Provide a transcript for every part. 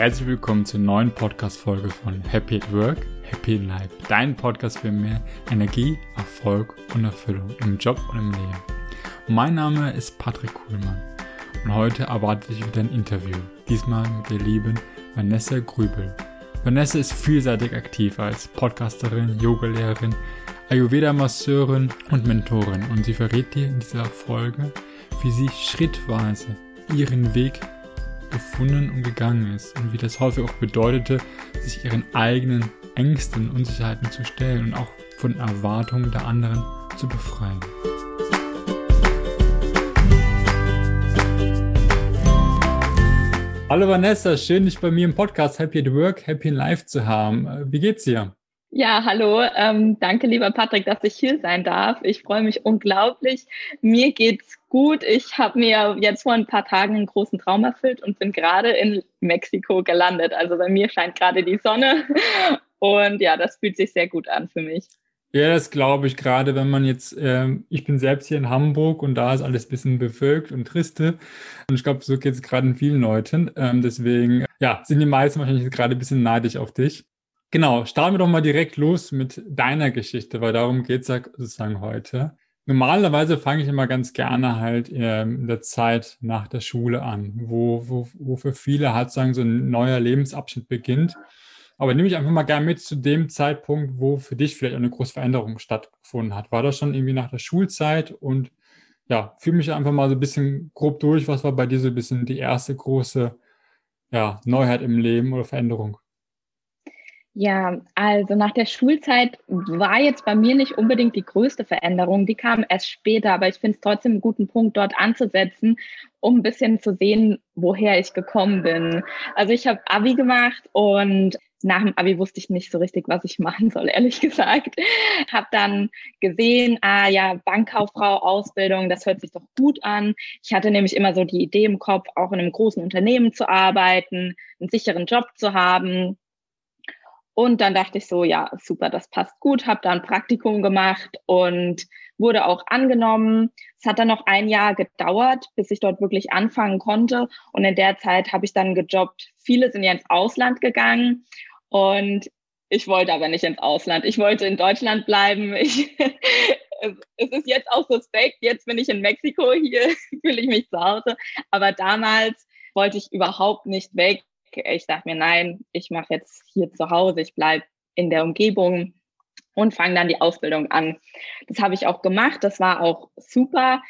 Herzlich willkommen zur neuen Podcast-Folge von Happy at Work, Happy in Life. Dein Podcast für mehr Energie, Erfolg und Erfüllung im Job und im Leben. Mein Name ist Patrick Kuhlmann und heute erwartet dich wieder ein Interview. Diesmal mit der lieben Vanessa Grübel. Vanessa ist vielseitig aktiv als Podcasterin, Yogalehrerin, Ayurveda-Masseurin und Mentorin und sie verrät dir in dieser Folge, wie sie schrittweise ihren Weg gefunden und gegangen ist und wie das häufig auch bedeutete, sich ihren eigenen Ängsten, Unsicherheiten zu stellen und auch von Erwartungen der anderen zu befreien. Hallo Vanessa, schön dich bei mir im Podcast Happy at Work, Happy in Life zu haben. Wie geht's dir? Ja, hallo. Ähm, danke, lieber Patrick, dass ich hier sein darf. Ich freue mich unglaublich. Mir geht's gut. Ich habe mir jetzt vor ein paar Tagen einen großen Traum erfüllt und bin gerade in Mexiko gelandet. Also bei mir scheint gerade die Sonne. Und ja, das fühlt sich sehr gut an für mich. Ja, das glaube ich gerade, wenn man jetzt, ähm, ich bin selbst hier in Hamburg und da ist alles ein bisschen bewölkt und triste. Und ich glaube, so geht es gerade in vielen Leuten. Ähm, deswegen, ja, sind die meisten wahrscheinlich gerade ein bisschen neidisch auf dich. Genau, starten wir doch mal direkt los mit deiner Geschichte, weil darum geht es ja sozusagen heute. Normalerweise fange ich immer ganz gerne halt ähm, in der Zeit nach der Schule an, wo, wo, wo für viele halt sagen so ein neuer Lebensabschnitt beginnt. Aber nehme ich einfach mal gerne mit zu dem Zeitpunkt, wo für dich vielleicht eine große Veränderung stattgefunden hat. War das schon irgendwie nach der Schulzeit? Und ja, fühle mich einfach mal so ein bisschen grob durch. Was war bei dir so ein bisschen die erste große ja, Neuheit im Leben oder Veränderung? Ja, also nach der Schulzeit war jetzt bei mir nicht unbedingt die größte Veränderung. Die kam erst später, aber ich finde es trotzdem einen guten Punkt, dort anzusetzen, um ein bisschen zu sehen, woher ich gekommen bin. Also ich habe Abi gemacht und nach dem Abi wusste ich nicht so richtig, was ich machen soll, ehrlich gesagt. Habe dann gesehen, ah ja, Bankkauffrau, Ausbildung, das hört sich doch gut an. Ich hatte nämlich immer so die Idee im Kopf, auch in einem großen Unternehmen zu arbeiten, einen sicheren Job zu haben und dann dachte ich so, ja, super, das passt gut, habe da ein Praktikum gemacht und wurde auch angenommen. Es hat dann noch ein Jahr gedauert, bis ich dort wirklich anfangen konnte. Und in der Zeit habe ich dann gejobbt. Viele sind ja ins Ausland gegangen und ich wollte aber nicht ins Ausland. Ich wollte in Deutschland bleiben. Ich, es ist jetzt auch suspekt. Jetzt bin ich in Mexiko. Hier fühle ich mich zu Hause. Aber damals wollte ich überhaupt nicht weg ich dachte mir, nein, ich mache jetzt hier zu Hause, ich bleibe in der Umgebung und fange dann die Ausbildung an. Das habe ich auch gemacht, das war auch super.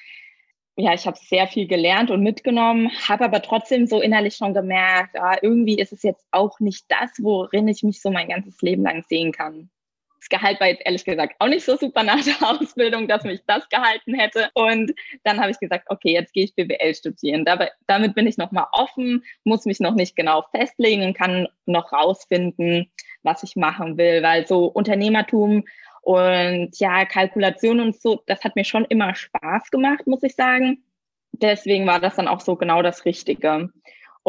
Ja, ich habe sehr viel gelernt und mitgenommen, habe aber trotzdem so innerlich schon gemerkt, ah, irgendwie ist es jetzt auch nicht das, worin ich mich so mein ganzes Leben lang sehen kann. Das Gehalt war jetzt ehrlich gesagt auch nicht so super nach der Ausbildung, dass mich das gehalten hätte. Und dann habe ich gesagt, okay, jetzt gehe ich BWL studieren. Dabei, damit bin ich nochmal offen, muss mich noch nicht genau festlegen und kann noch rausfinden, was ich machen will, weil so Unternehmertum und ja, Kalkulation und so, das hat mir schon immer Spaß gemacht, muss ich sagen. Deswegen war das dann auch so genau das Richtige.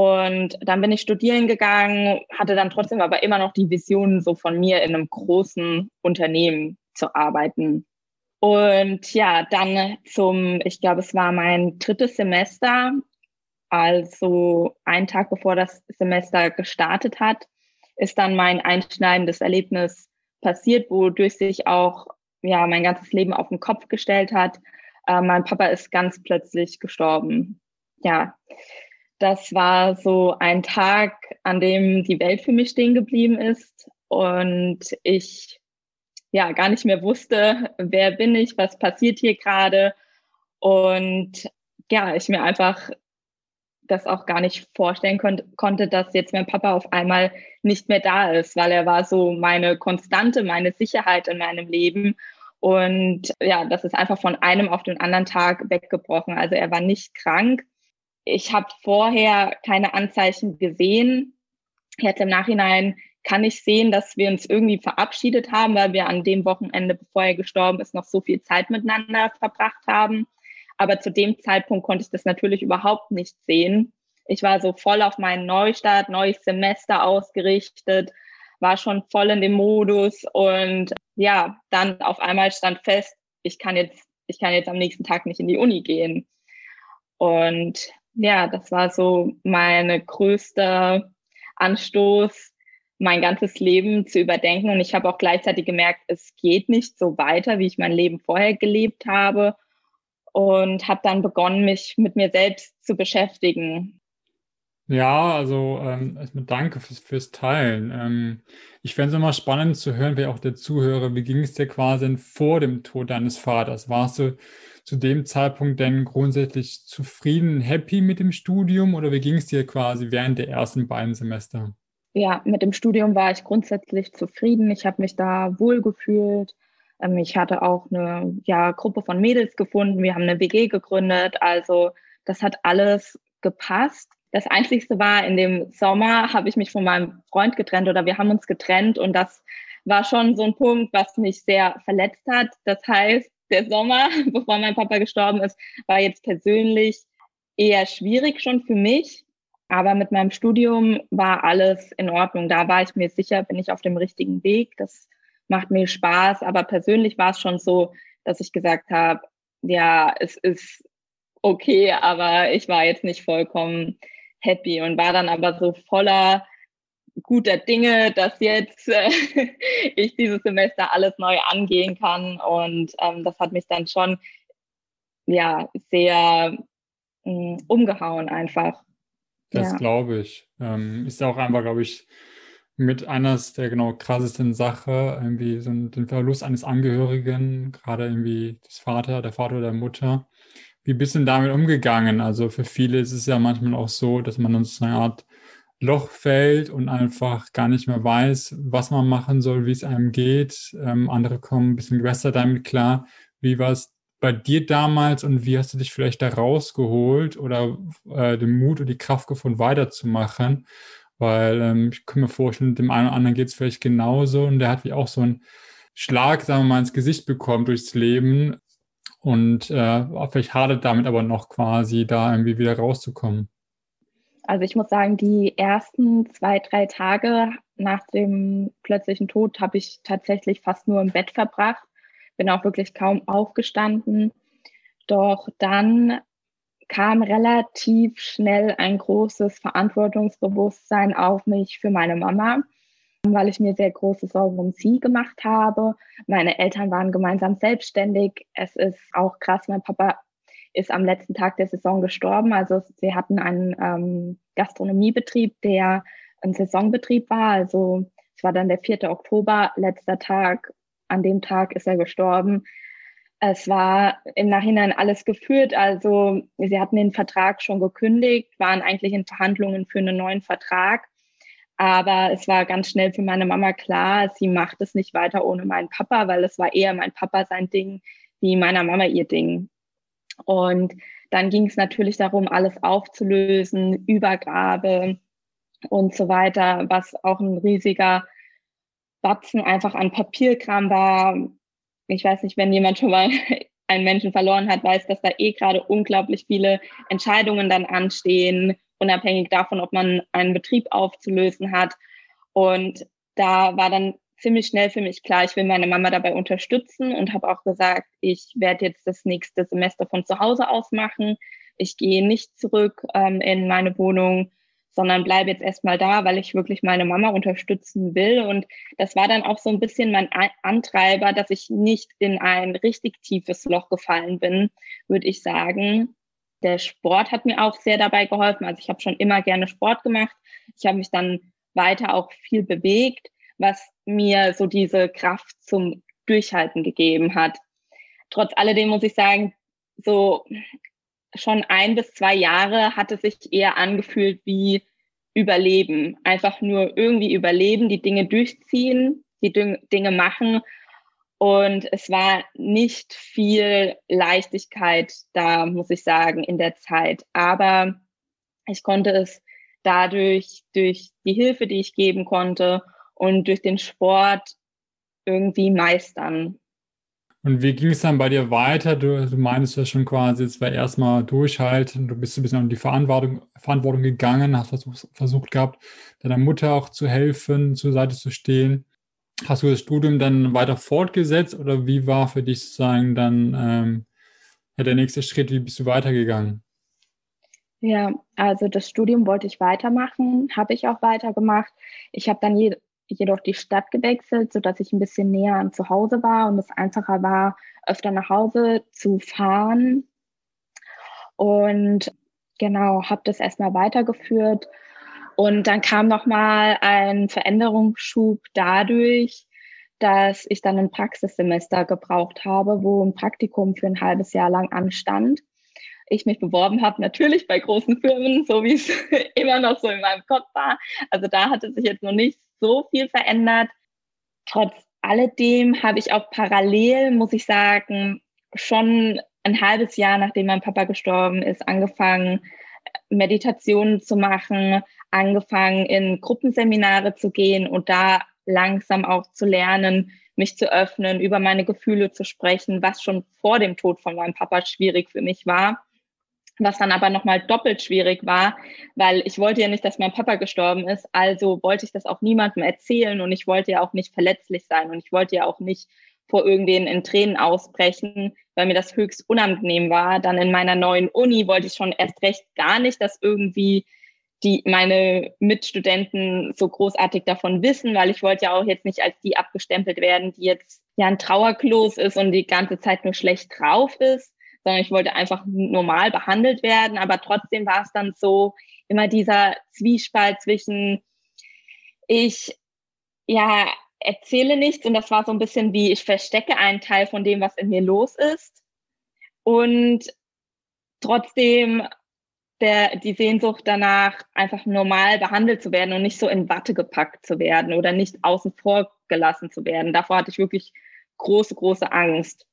Und dann bin ich studieren gegangen, hatte dann trotzdem aber immer noch die Vision, so von mir in einem großen Unternehmen zu arbeiten. Und ja, dann zum, ich glaube, es war mein drittes Semester, also einen Tag bevor das Semester gestartet hat, ist dann mein einschneidendes Erlebnis passiert, wodurch sich auch ja mein ganzes Leben auf den Kopf gestellt hat. Äh, mein Papa ist ganz plötzlich gestorben. Ja, das war so ein Tag, an dem die Welt für mich stehen geblieben ist und ich ja gar nicht mehr wusste, wer bin ich, was passiert hier gerade und ja, ich mir einfach das auch gar nicht vorstellen konnte, konnte, dass jetzt mein Papa auf einmal nicht mehr da ist, weil er war so meine Konstante, meine Sicherheit in meinem Leben. Und ja, das ist einfach von einem auf den anderen Tag weggebrochen. Also er war nicht krank, ich habe vorher keine Anzeichen gesehen. Jetzt im Nachhinein kann ich sehen, dass wir uns irgendwie verabschiedet haben, weil wir an dem Wochenende, bevor er gestorben ist, noch so viel Zeit miteinander verbracht haben. Aber zu dem Zeitpunkt konnte ich das natürlich überhaupt nicht sehen. Ich war so voll auf meinen Neustart, neues Semester ausgerichtet, war schon voll in dem Modus und ja, dann auf einmal stand fest, ich kann jetzt, ich kann jetzt am nächsten Tag nicht in die Uni gehen. Und ja, das war so meine größte Anstoß, mein ganzes Leben zu überdenken. Und ich habe auch gleichzeitig gemerkt, es geht nicht so weiter, wie ich mein Leben vorher gelebt habe. Und habe dann begonnen, mich mit mir selbst zu beschäftigen. Ja, also ähm, erstmal danke fürs, fürs Teilen. Ähm, ich fände es immer spannend zu hören, wer auch der Zuhörer, wie ging es dir quasi vor dem Tod deines Vaters? Warst du zu dem Zeitpunkt denn grundsätzlich zufrieden, happy mit dem Studium oder wie ging es dir quasi während der ersten beiden Semester? Ja, mit dem Studium war ich grundsätzlich zufrieden. Ich habe mich da wohl gefühlt. Ähm, ich hatte auch eine ja, Gruppe von Mädels gefunden. Wir haben eine WG gegründet. Also das hat alles gepasst. Das Einzigste war, in dem Sommer habe ich mich von meinem Freund getrennt oder wir haben uns getrennt und das war schon so ein Punkt, was mich sehr verletzt hat. Das heißt, der Sommer, bevor mein Papa gestorben ist, war jetzt persönlich eher schwierig schon für mich. Aber mit meinem Studium war alles in Ordnung. Da war ich mir sicher, bin ich auf dem richtigen Weg. Das macht mir Spaß. Aber persönlich war es schon so, dass ich gesagt habe, ja, es ist okay, aber ich war jetzt nicht vollkommen happy und war dann aber so voller guter Dinge, dass jetzt äh, ich dieses Semester alles neu angehen kann. Und ähm, das hat mich dann schon ja sehr mh, mm, umgehauen einfach. Das ja. glaube ich. Ähm, ist auch einfach, glaube ich, mit eines der genau krassesten Sache, irgendwie so den Verlust eines Angehörigen, gerade irgendwie des Vater, der Vater oder der Mutter. Wie bist du denn damit umgegangen? Also für viele ist es ja manchmal auch so, dass man uns eine Art Loch fällt und einfach gar nicht mehr weiß, was man machen soll, wie es einem geht. Ähm, andere kommen ein bisschen besser damit klar. Wie war es bei dir damals und wie hast du dich vielleicht da rausgeholt oder äh, den Mut und die Kraft gefunden, weiterzumachen? Weil ähm, ich kann mir vorstellen, dem einen oder anderen geht es vielleicht genauso und der hat wie auch so einen Schlag, sagen wir mal, ins Gesicht bekommen durchs Leben und äh, vielleicht hadert damit aber noch quasi da irgendwie wieder rauszukommen. Also ich muss sagen, die ersten zwei, drei Tage nach dem plötzlichen Tod habe ich tatsächlich fast nur im Bett verbracht, bin auch wirklich kaum aufgestanden. Doch dann kam relativ schnell ein großes Verantwortungsbewusstsein auf mich für meine Mama, weil ich mir sehr große Sorgen um sie gemacht habe. Meine Eltern waren gemeinsam selbstständig. Es ist auch krass, mein Papa ist am letzten Tag der Saison gestorben. Also sie hatten einen ähm, Gastronomiebetrieb, der ein Saisonbetrieb war. Also es war dann der 4. Oktober, letzter Tag. An dem Tag ist er gestorben. Es war im Nachhinein alles geführt. Also sie hatten den Vertrag schon gekündigt, waren eigentlich in Verhandlungen für einen neuen Vertrag. Aber es war ganz schnell für meine Mama klar, sie macht es nicht weiter ohne meinen Papa, weil es war eher mein Papa sein Ding, wie meiner Mama ihr Ding. Und dann ging es natürlich darum, alles aufzulösen, Übergabe und so weiter, was auch ein riesiger Batzen einfach an Papierkram war. Ich weiß nicht, wenn jemand schon mal einen Menschen verloren hat, weiß, dass da eh gerade unglaublich viele Entscheidungen dann anstehen, unabhängig davon, ob man einen Betrieb aufzulösen hat. Und da war dann ziemlich schnell für mich klar, ich will meine Mama dabei unterstützen und habe auch gesagt, ich werde jetzt das nächste Semester von zu Hause aus machen. Ich gehe nicht zurück ähm, in meine Wohnung, sondern bleibe jetzt erstmal da, weil ich wirklich meine Mama unterstützen will. Und das war dann auch so ein bisschen mein Antreiber, dass ich nicht in ein richtig tiefes Loch gefallen bin, würde ich sagen. Der Sport hat mir auch sehr dabei geholfen. Also ich habe schon immer gerne Sport gemacht. Ich habe mich dann weiter auch viel bewegt was mir so diese Kraft zum Durchhalten gegeben hat. Trotz alledem muss ich sagen, so schon ein bis zwei Jahre hat es sich eher angefühlt wie Überleben. Einfach nur irgendwie überleben, die Dinge durchziehen, die Dinge machen. Und es war nicht viel Leichtigkeit da, muss ich sagen, in der Zeit. Aber ich konnte es dadurch, durch die Hilfe, die ich geben konnte und durch den Sport irgendwie meistern. Und wie ging es dann bei dir weiter? Du, du meinst ja schon quasi, es war erstmal durchhalten, du bist ein bisschen an die Verantwortung, Verantwortung gegangen, hast versucht, versucht gehabt, deiner Mutter auch zu helfen, zur Seite zu stehen. Hast du das Studium dann weiter fortgesetzt oder wie war für dich sozusagen dann ähm, der nächste Schritt? Wie bist du weitergegangen? Ja, also das Studium wollte ich weitermachen, habe ich auch weitergemacht. Ich habe dann je, jedoch die Stadt gewechselt, sodass ich ein bisschen näher an zu Hause war und es einfacher war, öfter nach Hause zu fahren. Und genau, habe das erstmal weitergeführt. Und dann kam nochmal ein Veränderungsschub dadurch, dass ich dann ein Praxissemester gebraucht habe, wo ein Praktikum für ein halbes Jahr lang anstand ich mich beworben habe, natürlich bei großen Firmen, so wie es immer noch so in meinem Kopf war. Also da hatte sich jetzt noch nicht so viel verändert. Trotz alledem habe ich auch parallel, muss ich sagen, schon ein halbes Jahr, nachdem mein Papa gestorben ist, angefangen, Meditationen zu machen, angefangen, in Gruppenseminare zu gehen und da langsam auch zu lernen, mich zu öffnen, über meine Gefühle zu sprechen, was schon vor dem Tod von meinem Papa schwierig für mich war was dann aber nochmal doppelt schwierig war, weil ich wollte ja nicht, dass mein Papa gestorben ist, also wollte ich das auch niemandem erzählen und ich wollte ja auch nicht verletzlich sein und ich wollte ja auch nicht vor irgendwen in Tränen ausbrechen, weil mir das höchst unangenehm war. Dann in meiner neuen Uni wollte ich schon erst recht gar nicht, dass irgendwie die meine Mitstudenten so großartig davon wissen, weil ich wollte ja auch jetzt nicht als die abgestempelt werden, die jetzt ja ein Trauerklos ist und die ganze Zeit nur schlecht drauf ist sondern ich wollte einfach normal behandelt werden. Aber trotzdem war es dann so immer dieser Zwiespalt zwischen ich ja erzähle nichts und das war so ein bisschen wie ich verstecke einen Teil von dem, was in mir los ist und trotzdem der, die Sehnsucht danach, einfach normal behandelt zu werden und nicht so in Watte gepackt zu werden oder nicht außen vor gelassen zu werden. Davor hatte ich wirklich große, große Angst.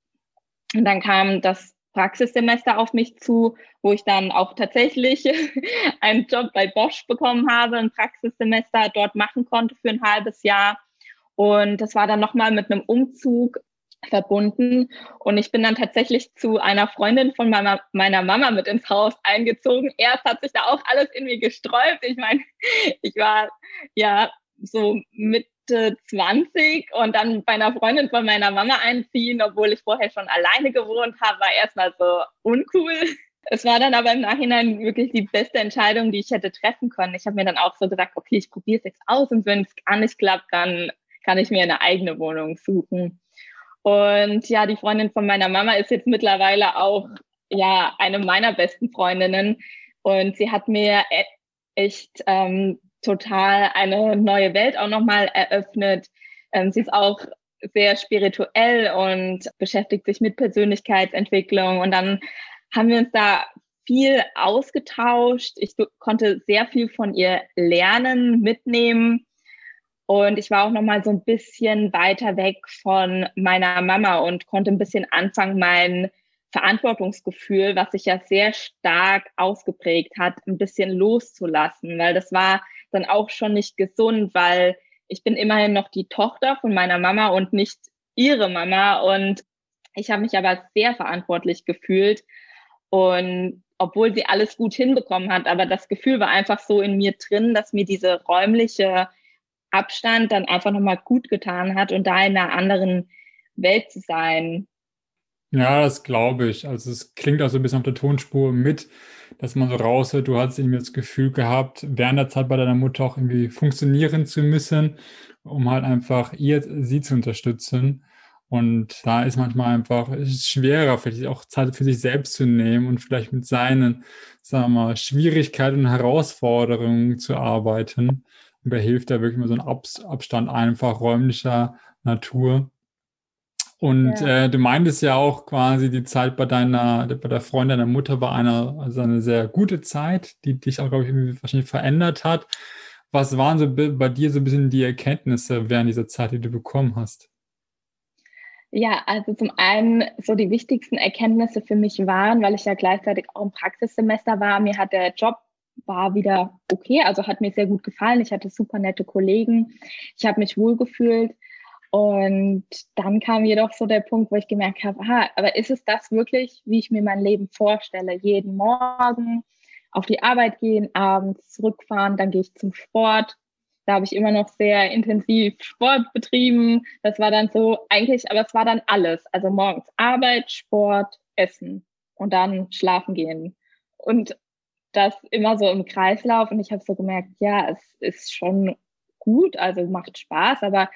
Und dann kam das Praxissemester auf mich zu, wo ich dann auch tatsächlich einen Job bei Bosch bekommen habe, ein Praxissemester dort machen konnte für ein halbes Jahr. Und das war dann nochmal mit einem Umzug verbunden. Und ich bin dann tatsächlich zu einer Freundin von meiner, meiner Mama mit ins Haus eingezogen. Erst hat sich da auch alles in mir gesträubt. Ich meine, ich war ja so mit 20 und dann bei einer Freundin von meiner Mama einziehen, obwohl ich vorher schon alleine gewohnt habe, war erstmal so uncool. Es war dann aber im Nachhinein wirklich die beste Entscheidung, die ich hätte treffen können. Ich habe mir dann auch so gesagt, okay, ich probiere es jetzt aus und wenn es gar nicht klappt, dann kann ich mir eine eigene Wohnung suchen. Und ja, die Freundin von meiner Mama ist jetzt mittlerweile auch ja eine meiner besten Freundinnen und sie hat mir e-, echt ähm, total eine neue Welt auch nochmal eröffnet. Ähm, sie ist auch sehr spirituell und beschäftigt sich mit Persönlichkeitsentwicklung. Und dann haben wir uns da viel ausgetauscht. Ich konnte sehr viel von ihr lernen, mitnehmen. Und ich war auch nochmal so ein bisschen weiter weg von meiner Mama und konnte ein bisschen anfangen, mein Verantwortungsgefühl, was sich ja sehr stark ausgeprägt hat, ein bisschen loszulassen, weil das war dann auch schon nicht gesund, weil ich bin immerhin noch die Tochter von meiner Mama und nicht ihre Mama. Und ich habe mich aber sehr verantwortlich gefühlt. Und obwohl sie alles gut hinbekommen hat, aber das Gefühl war einfach so in mir drin, dass mir diese räumliche Abstand dann einfach nochmal gut getan hat und da in einer anderen Welt zu sein. Ja, das glaube ich. Also es klingt auch so ein bisschen auf der Tonspur mit, dass man so raushört, du hast irgendwie das Gefühl gehabt, während der Zeit bei deiner Mutter auch irgendwie funktionieren zu müssen, um halt einfach ihr, sie zu unterstützen. Und da ist manchmal einfach schwerer, vielleicht auch Zeit für sich selbst zu nehmen und vielleicht mit seinen, sagen wir mal, Schwierigkeiten und Herausforderungen zu arbeiten. Da hilft da wirklich mal so ein Abstand einfach räumlicher Natur. Und ja. äh, du meintest ja auch quasi, die Zeit bei deiner, bei der Freundin deiner Mutter war eine, also eine sehr gute Zeit, die dich auch, glaube ich, wahrscheinlich verändert hat. Was waren so bei dir so ein bisschen die Erkenntnisse während dieser Zeit, die du bekommen hast? Ja, also zum einen so die wichtigsten Erkenntnisse für mich waren, weil ich ja gleichzeitig auch im Praxissemester war, mir hat der Job war wieder okay, also hat mir sehr gut gefallen. Ich hatte super nette Kollegen. Ich habe mich wohlgefühlt. Und dann kam jedoch so der Punkt, wo ich gemerkt habe, aha, aber ist es das wirklich, wie ich mir mein Leben vorstelle? Jeden Morgen auf die Arbeit gehen, abends zurückfahren, dann gehe ich zum Sport. Da habe ich immer noch sehr intensiv Sport betrieben. Das war dann so eigentlich, aber es war dann alles. Also morgens Arbeit, Sport, Essen und dann schlafen gehen. Und das immer so im Kreislauf und ich habe so gemerkt, ja, es ist schon gut, also macht Spaß, aber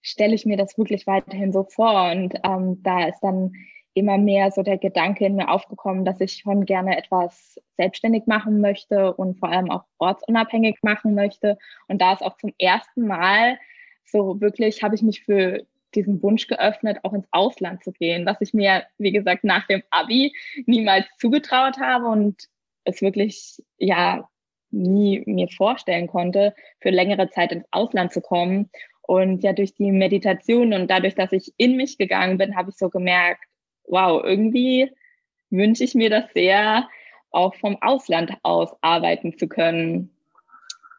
stelle ich mir das wirklich weiterhin so vor und ähm, da ist dann immer mehr so der Gedanke in mir aufgekommen, dass ich schon gerne etwas selbstständig machen möchte und vor allem auch ortsunabhängig machen möchte. Und da ist auch zum ersten Mal so wirklich, habe ich mich für diesen Wunsch geöffnet, auch ins Ausland zu gehen, was ich mir, wie gesagt, nach dem Abi niemals zugetraut habe und es wirklich, ja, nie mir vorstellen konnte, für längere Zeit ins Ausland zu kommen. Und ja, durch die Meditation und dadurch, dass ich in mich gegangen bin, habe ich so gemerkt, wow, irgendwie wünsche ich mir das sehr, auch vom Ausland aus arbeiten zu können.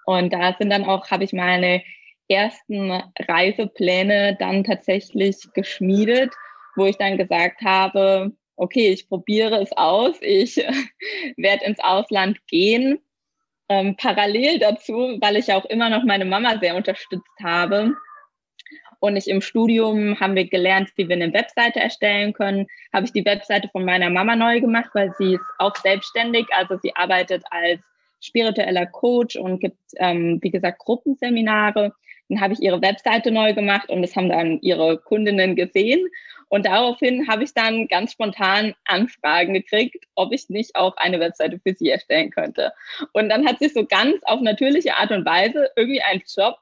Und da sind dann auch, habe ich meine ersten Reisepläne dann tatsächlich geschmiedet, wo ich dann gesagt habe, okay, ich probiere es aus, ich werde ins Ausland gehen. Ähm, parallel dazu, weil ich auch immer noch meine Mama sehr unterstützt habe, und ich im Studium haben wir gelernt, wie wir eine Webseite erstellen können. Habe ich die Webseite von meiner Mama neu gemacht, weil sie ist auch selbstständig. Also sie arbeitet als spiritueller Coach und gibt, ähm, wie gesagt, Gruppenseminare. Dann habe ich ihre Webseite neu gemacht und das haben dann ihre Kundinnen gesehen. Und daraufhin habe ich dann ganz spontan Anfragen gekriegt, ob ich nicht auch eine Webseite für sie erstellen könnte. Und dann hat sich so ganz auf natürliche Art und Weise irgendwie ein Job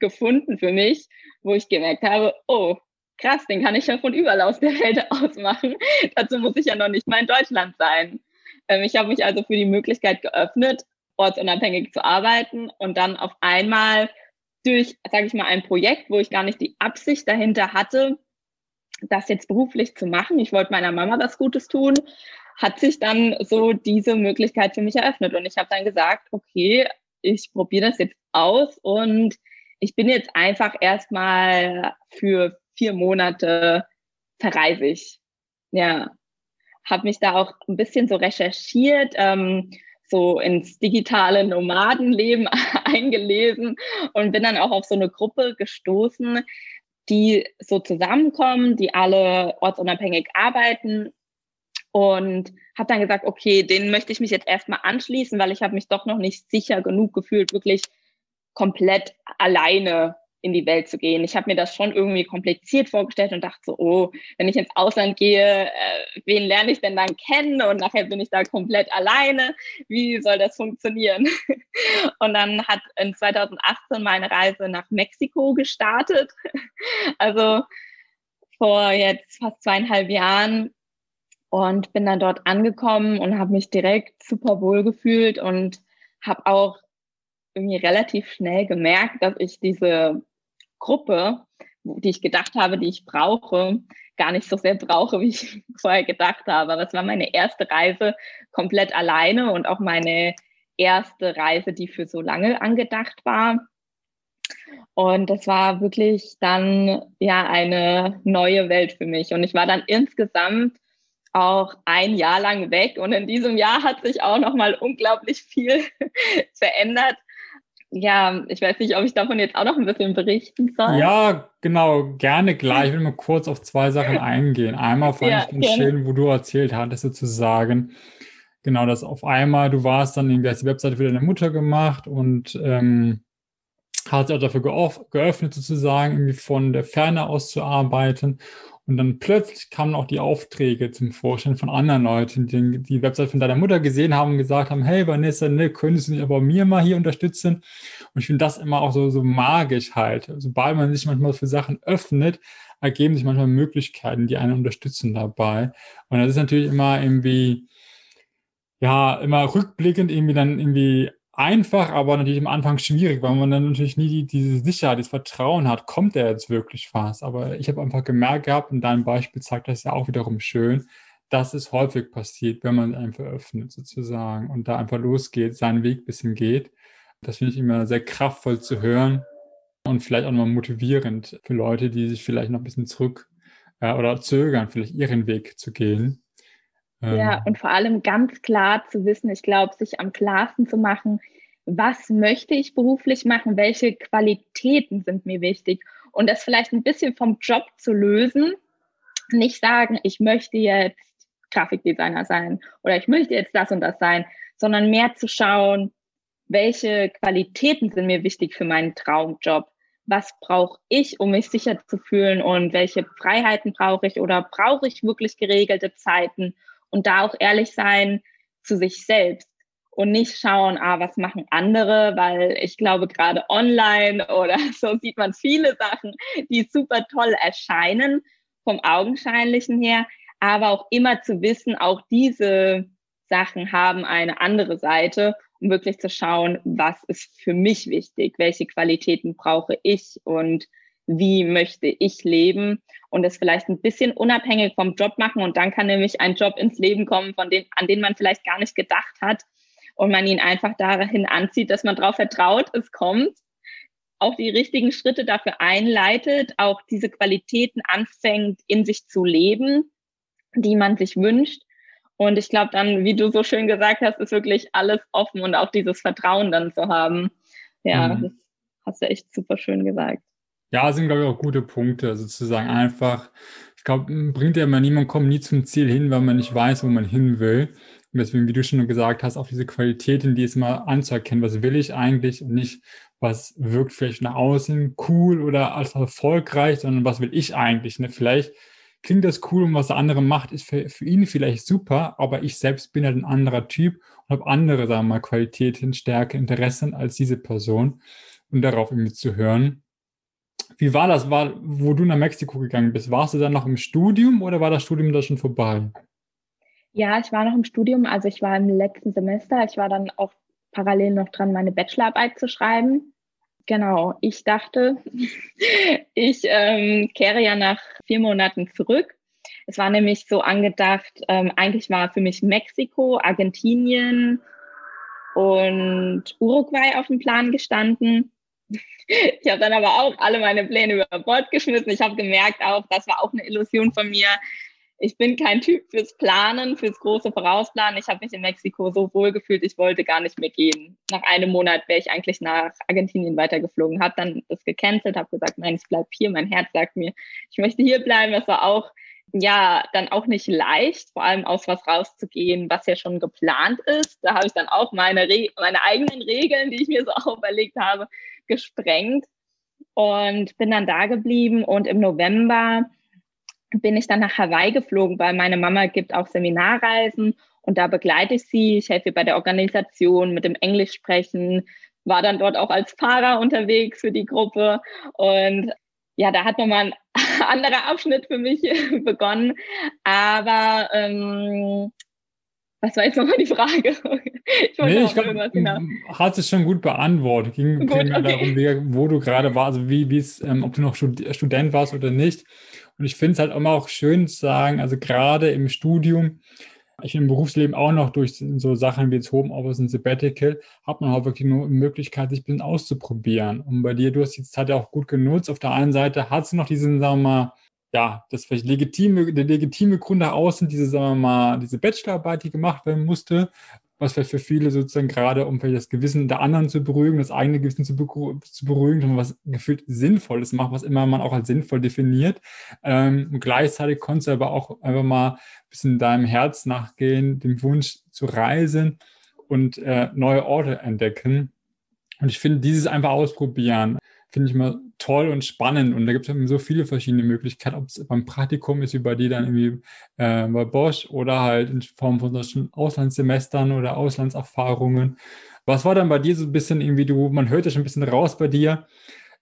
gefunden für mich, wo ich gemerkt habe, oh, krass, den kann ich ja von überall aus der Welt aus machen. Dazu muss ich ja noch nicht mal in Deutschland sein. Ähm, ich habe mich also für die Möglichkeit geöffnet, ortsunabhängig zu arbeiten und dann auf einmal durch, sage ich mal, ein Projekt, wo ich gar nicht die Absicht dahinter hatte, das jetzt beruflich zu machen. Ich wollte meiner Mama was Gutes tun, hat sich dann so diese Möglichkeit für mich eröffnet. Und ich habe dann gesagt, okay, ich probiere das jetzt aus und ich bin jetzt einfach erstmal für vier Monate verreisig. Ja, habe mich da auch ein bisschen so recherchiert, ähm, so ins digitale Nomadenleben eingelesen und bin dann auch auf so eine Gruppe gestoßen, die so zusammenkommen, die alle ortsunabhängig arbeiten und habe dann gesagt, okay, denen möchte ich mich jetzt erstmal anschließen, weil ich habe mich doch noch nicht sicher genug gefühlt, wirklich komplett alleine in die Welt zu gehen. Ich habe mir das schon irgendwie kompliziert vorgestellt und dachte so, oh, wenn ich ins Ausland gehe, äh, wen lerne ich denn dann kennen? Und nachher bin ich da komplett alleine. Wie soll das funktionieren? Und dann hat in 2018 meine Reise nach Mexiko gestartet. Also vor jetzt fast zweieinhalb Jahren und bin dann dort angekommen und habe mich direkt super wohl gefühlt und habe auch irgendwie relativ schnell gemerkt, dass ich diese Gruppe, die ich gedacht habe, die ich brauche, gar nicht so sehr brauche, wie ich vorher gedacht habe. Aber es war meine erste Reise komplett alleine und auch meine erste Reise, die für so lange angedacht war. Und das war wirklich dann ja eine neue Welt für mich. Und ich war dann insgesamt auch ein Jahr lang weg. Und in diesem Jahr hat sich auch noch mal unglaublich viel verändert ja, ich weiß nicht, ob ich davon jetzt auch noch ein bisschen berichten soll. Ja, genau, gerne gleich. Ich will mal kurz auf zwei Sachen eingehen. Einmal fand ja, ich ganz gerne. schön, wo du erzählt hattest, sozusagen, genau, dass auf einmal du warst dann irgendwie hast die Webseite für deine Mutter gemacht und ähm, hat sich auch dafür geöffnet, sozusagen, irgendwie von der Ferne aus zu arbeiten. Und dann plötzlich kamen auch die Aufträge zum Vorstellen von anderen Leuten, die die Website von deiner Mutter gesehen haben und gesagt haben, hey Vanessa, ne, könntest du mich aber mir mal hier unterstützen? Und ich finde das immer auch so, so magisch halt. Sobald man sich manchmal für Sachen öffnet, ergeben sich manchmal Möglichkeiten, die einen unterstützen dabei. Und das ist natürlich immer irgendwie, ja, immer rückblickend irgendwie dann irgendwie einfach, aber natürlich am Anfang schwierig, weil man dann natürlich nie die, diese Sicherheit, das Vertrauen hat, kommt der jetzt wirklich was. Aber ich habe einfach gemerkt gehabt, und dein Beispiel zeigt das ja auch wiederum schön, dass es häufig passiert, wenn man einfach öffnet sozusagen und da einfach losgeht, seinen Weg ein bisschen geht. Das finde ich immer sehr kraftvoll zu hören und vielleicht auch nochmal motivierend für Leute, die sich vielleicht noch ein bisschen zurück äh, oder zögern, vielleicht ihren Weg zu gehen. Ja, ähm. und vor allem ganz klar zu wissen, ich glaube, sich am klarsten zu machen, was möchte ich beruflich machen, welche Qualitäten sind mir wichtig und das vielleicht ein bisschen vom Job zu lösen. Nicht sagen, ich möchte jetzt Grafikdesigner sein oder ich möchte jetzt das und das sein, sondern mehr zu schauen, welche Qualitäten sind mir wichtig für meinen Traumjob? Was brauche ich, um mich sicher zu fühlen und welche Freiheiten brauche ich oder brauche ich wirklich geregelte Zeiten? Und da auch ehrlich sein zu sich selbst und nicht schauen, ah, was machen andere, weil ich glaube, gerade online oder so sieht man viele Sachen, die super toll erscheinen vom Augenscheinlichen her, aber auch immer zu wissen, auch diese Sachen haben eine andere Seite, um wirklich zu schauen, was ist für mich wichtig, welche Qualitäten brauche ich und wie möchte ich leben und es vielleicht ein bisschen unabhängig vom Job machen und dann kann nämlich ein Job ins Leben kommen, von dem, an den man vielleicht gar nicht gedacht hat und man ihn einfach dahin anzieht, dass man darauf vertraut, es kommt, auch die richtigen Schritte dafür einleitet, auch diese Qualitäten anfängt in sich zu leben, die man sich wünscht und ich glaube dann, wie du so schön gesagt hast, ist wirklich alles offen und auch dieses Vertrauen dann zu haben. Ja, mhm. das hast du echt super schön gesagt. Ja, sind, glaube ich, auch gute Punkte. Sozusagen also einfach, ich glaube, bringt ja immer niemand, kommt nie zum Ziel hin, weil man nicht weiß, wo man hin will. Und deswegen, wie du schon gesagt hast, auch diese Qualitäten, die ist mal anzuerkennen, was will ich eigentlich und nicht, was wirkt vielleicht nach außen cool oder als erfolgreich, sondern was will ich eigentlich. Ne? Vielleicht klingt das cool und was der andere macht, ist für, für ihn vielleicht super, aber ich selbst bin halt ein anderer Typ und habe andere, sagen wir mal, Qualitäten, Stärke, Interessen als diese Person und darauf irgendwie zu hören. Wie war das, war, wo du nach Mexiko gegangen bist? Warst du dann noch im Studium oder war das Studium da schon vorbei? Ja, ich war noch im Studium, also ich war im letzten Semester. Ich war dann auch parallel noch dran, meine Bachelorarbeit zu schreiben. Genau, ich dachte, ich ähm, kehre ja nach vier Monaten zurück. Es war nämlich so angedacht, ähm, eigentlich war für mich Mexiko, Argentinien und Uruguay auf dem Plan gestanden. Ich habe dann aber auch alle meine Pläne über Bord geschmissen. Ich habe gemerkt auch, das war auch eine Illusion von mir, ich bin kein Typ fürs Planen, fürs große Vorausplanen. Ich habe mich in Mexiko so wohl gefühlt, ich wollte gar nicht mehr gehen. Nach einem Monat wäre ich eigentlich nach Argentinien weitergeflogen, habe dann das gecancelt, habe gesagt, nein, ich bleib hier. Mein Herz sagt mir, ich möchte hier bleiben. Das war auch ja dann auch nicht leicht, vor allem aus was rauszugehen, was ja schon geplant ist. Da habe ich dann auch meine, Re meine eigenen Regeln, die ich mir so auferlegt habe, gesprengt und bin dann da geblieben. Und im November bin ich dann nach Hawaii geflogen, weil meine Mama gibt auch Seminarreisen und da begleite ich sie. Ich helfe ihr bei der Organisation, mit dem Englisch sprechen, war dann dort auch als Fahrer unterwegs für die Gruppe und ja, da hat nochmal ein anderer Abschnitt für mich begonnen. Aber ähm, was war jetzt nochmal die Frage? Ich nee, ich glaube, hat es schon gut beantwortet. Ging gut, okay. darum, wo du gerade warst, also wie, wie es, ähm, ob du noch Student warst oder nicht. Und ich finde es halt immer auch schön zu sagen, also gerade im Studium, ich im Berufsleben auch noch durch so Sachen wie jetzt Homeoffice und Sabbatical, hat man auch wirklich nur die Möglichkeit, sich ein bisschen auszuprobieren. Und bei dir, du hast die Zeit ja auch gut genutzt. Auf der einen Seite hat es noch diesen, sagen wir mal, ja, das vielleicht legitime, der legitime Grund nach außen, diese, sagen wir mal, diese Bachelorarbeit, die gemacht werden musste, was vielleicht für viele sozusagen gerade, um vielleicht das Gewissen der anderen zu beruhigen, das eigene Gewissen zu, zu beruhigen, man was gefühlt Sinnvolles macht, was immer man auch als sinnvoll definiert. Ähm, und gleichzeitig konntest du aber auch einfach mal ein bisschen deinem Herz nachgehen, dem Wunsch zu reisen und äh, neue Orte entdecken. Und ich finde, dieses einfach ausprobieren, finde ich immer toll und spannend. Und da gibt es so viele verschiedene Möglichkeiten, ob es beim Praktikum ist, über die dann irgendwie äh, bei Bosch oder halt in Form von solchen Auslandssemestern oder Auslandserfahrungen. Was war dann bei dir so ein bisschen irgendwie, du, man hört ja schon ein bisschen raus bei dir.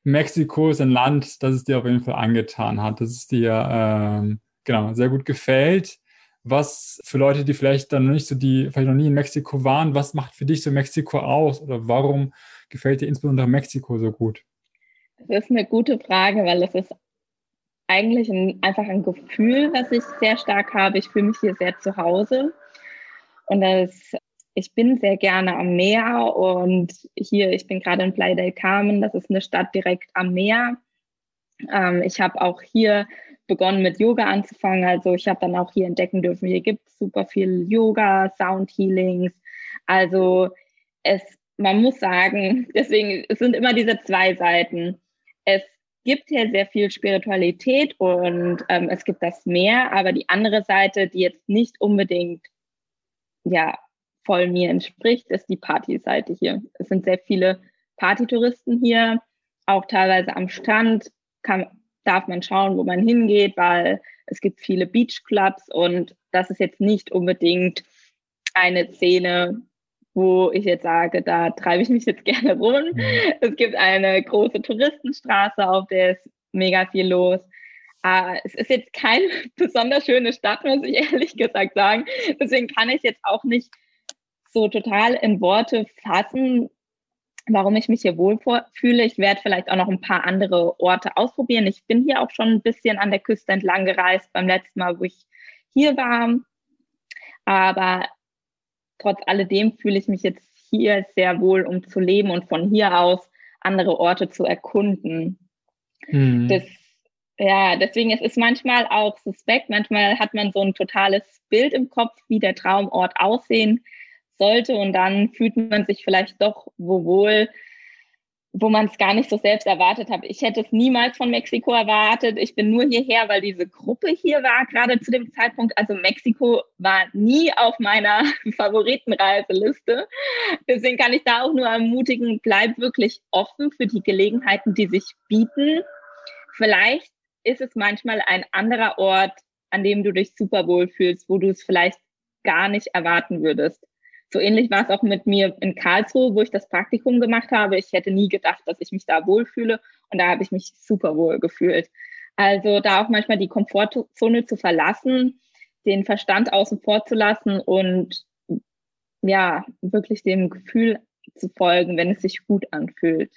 Mexiko ist ein Land, das es dir auf jeden Fall angetan hat, das es dir ähm, genau sehr gut gefällt. Was für Leute, die vielleicht dann noch nicht so die, vielleicht noch nie in Mexiko waren, was macht für dich so Mexiko aus oder warum gefällt dir insbesondere Mexiko so gut? Das ist eine gute Frage, weil es ist eigentlich ein, einfach ein Gefühl, was ich sehr stark habe. Ich fühle mich hier sehr zu Hause. Und das, ich bin sehr gerne am Meer und hier, ich bin gerade in Playa del Carmen, das ist eine Stadt direkt am Meer. Ähm, ich habe auch hier begonnen mit Yoga anzufangen. Also ich habe dann auch hier entdecken dürfen, hier gibt es super viel Yoga, Sound Healings. Also es, man muss sagen, deswegen, es sind immer diese zwei Seiten es gibt hier sehr viel Spiritualität und ähm, es gibt das Meer, aber die andere Seite, die jetzt nicht unbedingt ja voll mir entspricht, ist die Partyseite hier. Es sind sehr viele Partytouristen hier, auch teilweise am Strand kann, darf man schauen, wo man hingeht, weil es gibt viele Beachclubs und das ist jetzt nicht unbedingt eine Szene, wo ich jetzt sage, da treibe ich mich jetzt gerne rum. Mhm. Es gibt eine große Touristenstraße, auf der ist mega viel los. Uh, es ist jetzt keine besonders schöne Stadt, muss ich ehrlich gesagt sagen. Deswegen kann ich jetzt auch nicht so total in Worte fassen, warum ich mich hier wohl fühle. Ich werde vielleicht auch noch ein paar andere Orte ausprobieren. Ich bin hier auch schon ein bisschen an der Küste entlang gereist beim letzten Mal, wo ich hier war. Aber trotz alledem fühle ich mich jetzt hier sehr wohl, um zu leben und von hier aus andere Orte zu erkunden. Mhm. Das, ja, deswegen es ist manchmal auch suspekt. Manchmal hat man so ein totales Bild im Kopf, wie der Traumort aussehen sollte und dann fühlt man sich vielleicht doch wohl, wo man es gar nicht so selbst erwartet hat. Ich hätte es niemals von Mexiko erwartet. Ich bin nur hierher, weil diese Gruppe hier war, gerade zu dem Zeitpunkt. Also Mexiko war nie auf meiner Favoritenreiseliste. Deswegen kann ich da auch nur ermutigen, bleib wirklich offen für die Gelegenheiten, die sich bieten. Vielleicht ist es manchmal ein anderer Ort, an dem du dich super wohl fühlst, wo du es vielleicht gar nicht erwarten würdest. So ähnlich war es auch mit mir in Karlsruhe, wo ich das Praktikum gemacht habe. Ich hätte nie gedacht, dass ich mich da wohlfühle und da habe ich mich super wohl gefühlt. Also da auch manchmal die Komfortzone zu verlassen, den Verstand außen vor zu lassen und ja, wirklich dem Gefühl zu folgen, wenn es sich gut anfühlt.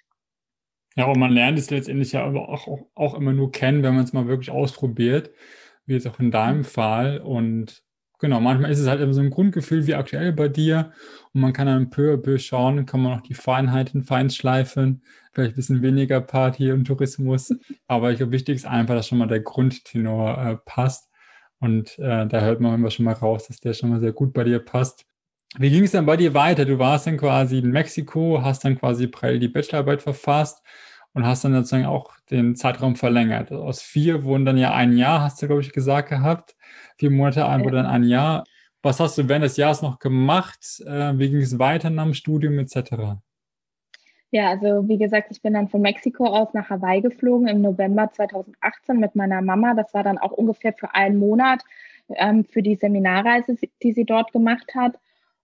Ja, aber man lernt es letztendlich ja aber auch, auch immer nur kennen, wenn man es mal wirklich ausprobiert, wie jetzt auch in deinem Fall. Und Genau, manchmal ist es halt immer so ein Grundgefühl wie aktuell bei dir und man kann dann peu à peu schauen, kann man auch die Feinheiten feinschleifen, vielleicht ein bisschen weniger Party und Tourismus, aber ich glaube, wichtig ist einfach, dass schon mal der Grundtenor äh, passt und äh, da hört man immer schon mal raus, dass der schon mal sehr gut bei dir passt. Wie ging es dann bei dir weiter? Du warst dann quasi in Mexiko, hast dann quasi parallel die Bachelorarbeit verfasst und hast dann sozusagen auch den Zeitraum verlängert. Aus vier wurden dann ja ein Jahr, hast du, glaube ich, gesagt gehabt. Vier Monate ein wurde dann ein Jahr. Was hast du während des Jahres noch gemacht? Äh, wie ging es weiter nach dem Studium etc.? Ja, also wie gesagt, ich bin dann von Mexiko aus nach Hawaii geflogen im November 2018 mit meiner Mama. Das war dann auch ungefähr für einen Monat ähm, für die Seminarreise, die sie dort gemacht hat.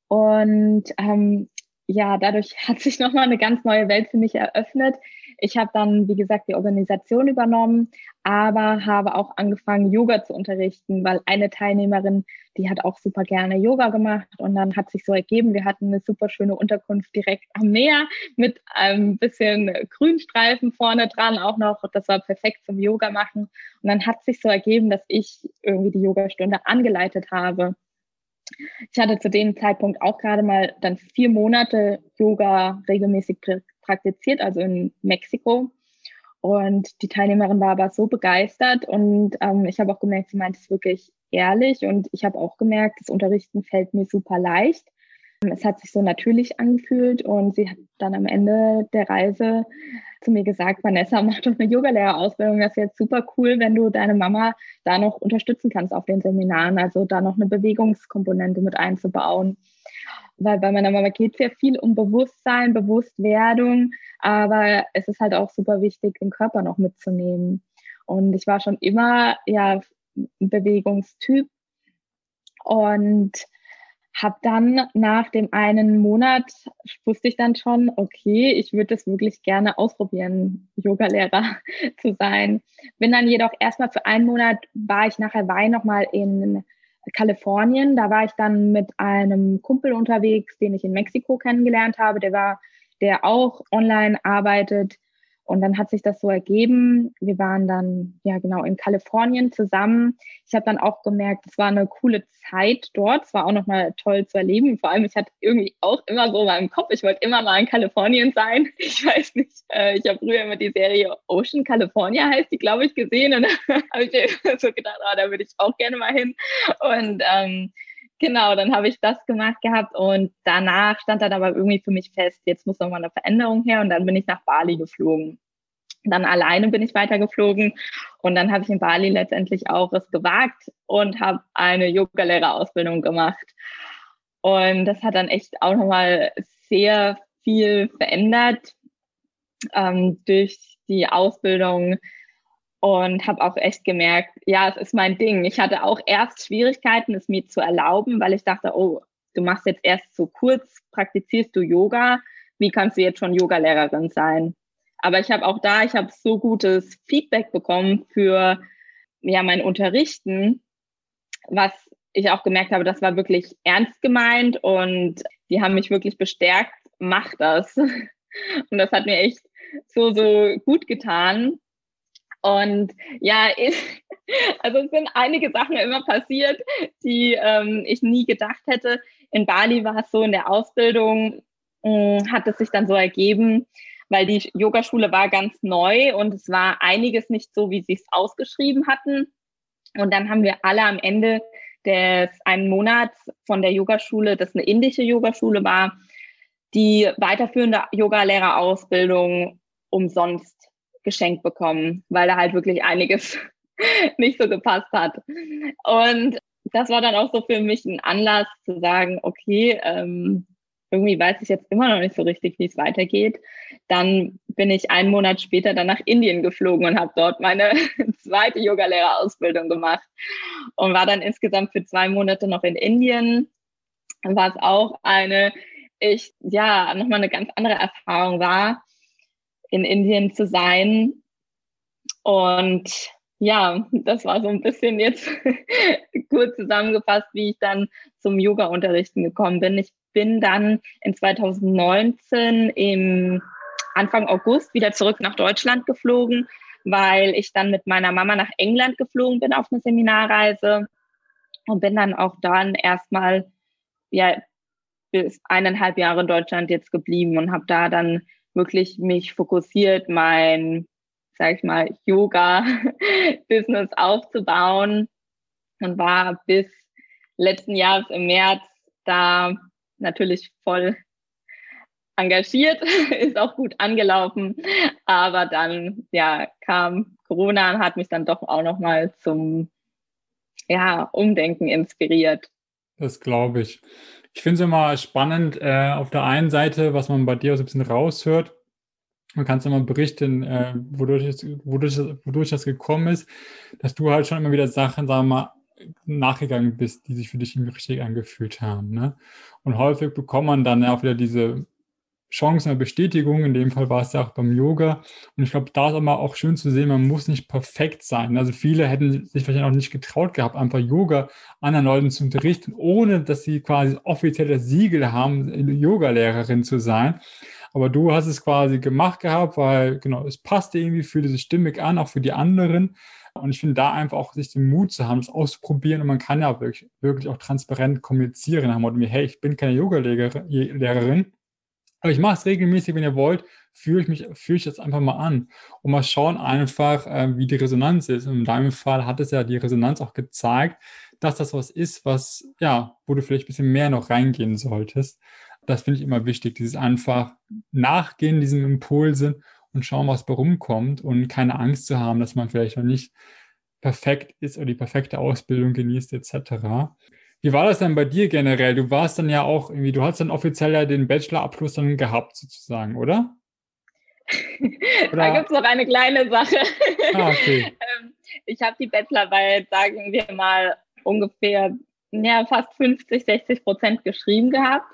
Und ähm, ja, dadurch hat sich nochmal eine ganz neue Welt für mich eröffnet. Ich habe dann, wie gesagt, die Organisation übernommen, aber habe auch angefangen, Yoga zu unterrichten, weil eine Teilnehmerin, die hat auch super gerne Yoga gemacht und dann hat sich so ergeben, wir hatten eine super schöne Unterkunft direkt am Meer mit ein bisschen Grünstreifen vorne dran auch noch. Das war perfekt zum Yoga machen. Und dann hat sich so ergeben, dass ich irgendwie die Yogastunde angeleitet habe. Ich hatte zu dem Zeitpunkt auch gerade mal dann vier Monate Yoga regelmäßig praktiziert, also in Mexiko. Und die Teilnehmerin war aber so begeistert und ähm, ich habe auch gemerkt, sie meint es wirklich ehrlich und ich habe auch gemerkt, das Unterrichten fällt mir super leicht. Es hat sich so natürlich angefühlt und sie hat dann am Ende der Reise zu mir gesagt, Vanessa, mach doch eine Yogalehrerausbildung. Das ist jetzt super cool, wenn du deine Mama da noch unterstützen kannst auf den Seminaren, also da noch eine Bewegungskomponente mit einzubauen weil bei meiner Mama geht es ja viel um Bewusstsein, Bewusstwerdung, aber es ist halt auch super wichtig, den Körper noch mitzunehmen. Und ich war schon immer ja Bewegungstyp und habe dann nach dem einen Monat wusste ich dann schon, okay, ich würde das wirklich gerne ausprobieren, Yogalehrer zu sein. Bin dann jedoch erstmal für einen Monat war ich nachher Weih nochmal in Kalifornien. Da war ich dann mit einem Kumpel unterwegs, den ich in Mexiko kennengelernt habe. Der war, der auch online arbeitet und dann hat sich das so ergeben. Wir waren dann ja genau in Kalifornien zusammen. Ich habe dann auch gemerkt, es war eine coole Zeit dort. Es war auch nochmal toll zu erleben. Vor allem, ich hatte irgendwie auch immer so mal im Kopf, ich wollte immer mal in Kalifornien sein. Ich weiß nicht. Äh, ich habe früher immer die Serie Ocean California heißt die, glaube ich, gesehen. Und da habe ich mir so gedacht, oh, da würde ich auch gerne mal hin. Und ähm, Genau, dann habe ich das gemacht gehabt und danach stand dann aber irgendwie für mich fest, jetzt muss noch mal eine Veränderung her und dann bin ich nach Bali geflogen. Dann alleine bin ich weitergeflogen und dann habe ich in Bali letztendlich auch es gewagt und habe eine Yogalehrerausbildung gemacht. Und das hat dann echt auch nochmal sehr viel verändert ähm, durch die Ausbildung und habe auch echt gemerkt, ja, es ist mein Ding. Ich hatte auch erst Schwierigkeiten, es mir zu erlauben, weil ich dachte, oh, du machst jetzt erst so kurz, praktizierst du Yoga, wie kannst du jetzt schon Yogalehrerin sein? Aber ich habe auch da, ich habe so gutes Feedback bekommen für ja mein Unterrichten, was ich auch gemerkt habe, das war wirklich ernst gemeint und die haben mich wirklich bestärkt, mach das. Und das hat mir echt so, so gut getan. Und ja, ich, also es sind einige Sachen immer passiert, die ähm, ich nie gedacht hätte. In Bali war es so, in der Ausbildung mh, hm, hat es sich dann so ergeben, weil die Yogaschule war ganz neu und es war einiges nicht so, wie sie es ausgeschrieben hatten. Und dann haben wir alle am Ende des einen Monats von der Yogaschule, das eine indische Yogaschule war, die weiterführende Yogalehrerausbildung umsonst geschenkt bekommen, weil da halt wirklich einiges nicht so gepasst hat. Und das war dann auch so für mich ein Anlass zu sagen, okay, ähm, irgendwie weiß ich jetzt immer noch nicht so richtig, wie es weitergeht. Dann bin ich einen Monat später dann nach Indien geflogen und habe dort meine zweite Yogalehrerausbildung gemacht und war dann insgesamt für zwei Monate noch in Indien. War es auch eine, ich, ja, nochmal eine ganz andere Erfahrung war, in Indien zu sein. Und ja, das war so ein bisschen jetzt kurz zusammengefasst, wie ich dann zum Yoga-Unterrichten gekommen bin. Ich bin dann in 2019 im Anfang August wieder zurück nach Deutschland geflogen, weil ich dann mit meiner Mama nach England geflogen bin auf eine Seminarreise und bin dann auch dann erstmal ja bis eineinhalb Jahre in Deutschland jetzt geblieben und habe da dann wirklich mich fokussiert, mein, sag ich mal, Yoga-Business aufzubauen und war bis letzten Jahres im März da natürlich voll engagiert, ist auch gut angelaufen, aber dann ja kam Corona und hat mich dann doch auch noch mal zum ja Umdenken inspiriert. Das glaube ich. Ich finde es immer spannend, äh, auf der einen Seite, was man bei dir so ein bisschen raushört. Man kann es immer berichten, äh, wodurch, es, wodurch, wodurch das gekommen ist, dass du halt schon immer wieder Sachen, sagen wir mal, nachgegangen bist, die sich für dich irgendwie richtig angefühlt haben. Ne? Und häufig bekommt man dann auch wieder diese Chancen der Bestätigung. In dem Fall war es ja auch beim Yoga. Und ich glaube, da ist aber auch schön zu sehen, man muss nicht perfekt sein. Also viele hätten sich wahrscheinlich auch nicht getraut gehabt, einfach Yoga anderen Leuten zu unterrichten, ohne dass sie quasi offiziell das Siegel haben, Yoga-Lehrerin zu sein. Aber du hast es quasi gemacht gehabt, weil genau, es passte irgendwie, fühlte sich stimmig an, auch für die anderen. Und ich finde da einfach auch sich den Mut zu haben, das auszuprobieren. Und man kann ja wirklich, wirklich auch transparent kommunizieren. Dem Motto, hey, ich bin keine Yoga-Lehrerin, aber ich mache es regelmäßig, wenn ihr wollt, führe ich mich, führe ich das einfach mal an und mal schauen einfach, äh, wie die Resonanz ist. Und in deinem Fall hat es ja die Resonanz auch gezeigt, dass das was ist, was, ja, wo du vielleicht ein bisschen mehr noch reingehen solltest. Das finde ich immer wichtig, dieses einfach nachgehen, diesen Impulsen und schauen, was bei rumkommt und keine Angst zu haben, dass man vielleicht noch nicht perfekt ist oder die perfekte Ausbildung genießt etc. Wie war das denn bei dir generell? Du warst dann ja auch irgendwie, du hast dann offiziell ja den Bachelorabschluss dann gehabt sozusagen, oder? oder? Da gibt es noch eine kleine Sache. Ah, okay. Ähm, ich habe die Bachelorarbeit, sagen wir mal, ungefähr ja, fast 50, 60 Prozent geschrieben gehabt.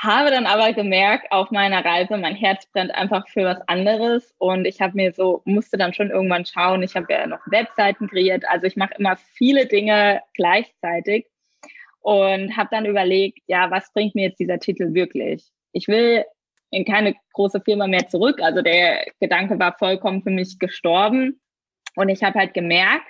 Habe dann aber gemerkt auf meiner Reise, mein Herz brennt einfach für was anderes und ich habe mir so, musste dann schon irgendwann schauen, ich habe ja noch Webseiten kreiert, also ich mache immer viele Dinge gleichzeitig und habe dann überlegt, ja, was bringt mir jetzt dieser Titel wirklich? Ich will in keine große Firma mehr zurück, also der Gedanke war vollkommen für mich gestorben und ich habe halt gemerkt,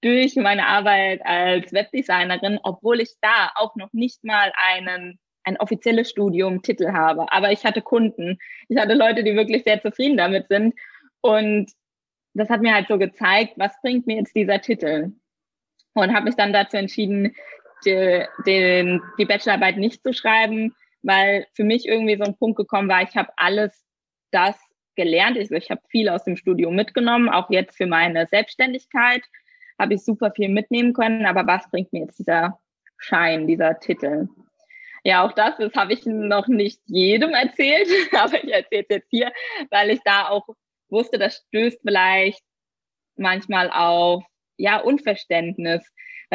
durch meine Arbeit als Webdesignerin, obwohl ich da auch noch nicht mal einen ein offizielles Studium Titel habe. Aber ich hatte Kunden. Ich hatte Leute, die wirklich sehr zufrieden damit sind. Und das hat mir halt so gezeigt, was bringt mir jetzt dieser Titel? Und habe mich dann dazu entschieden, die, den, die Bachelorarbeit nicht zu schreiben, weil für mich irgendwie so ein Punkt gekommen war, ich habe alles das gelernt. Ich, ich habe viel aus dem Studium mitgenommen, auch jetzt für meine Selbstständigkeit habe ich super viel mitnehmen können. Aber was bringt mir jetzt dieser Schein, dieser Titel? Ja, auch das, das habe ich noch nicht jedem erzählt, aber ich erzähle es jetzt hier, weil ich da auch wusste, das stößt vielleicht manchmal auf ja Unverständnis.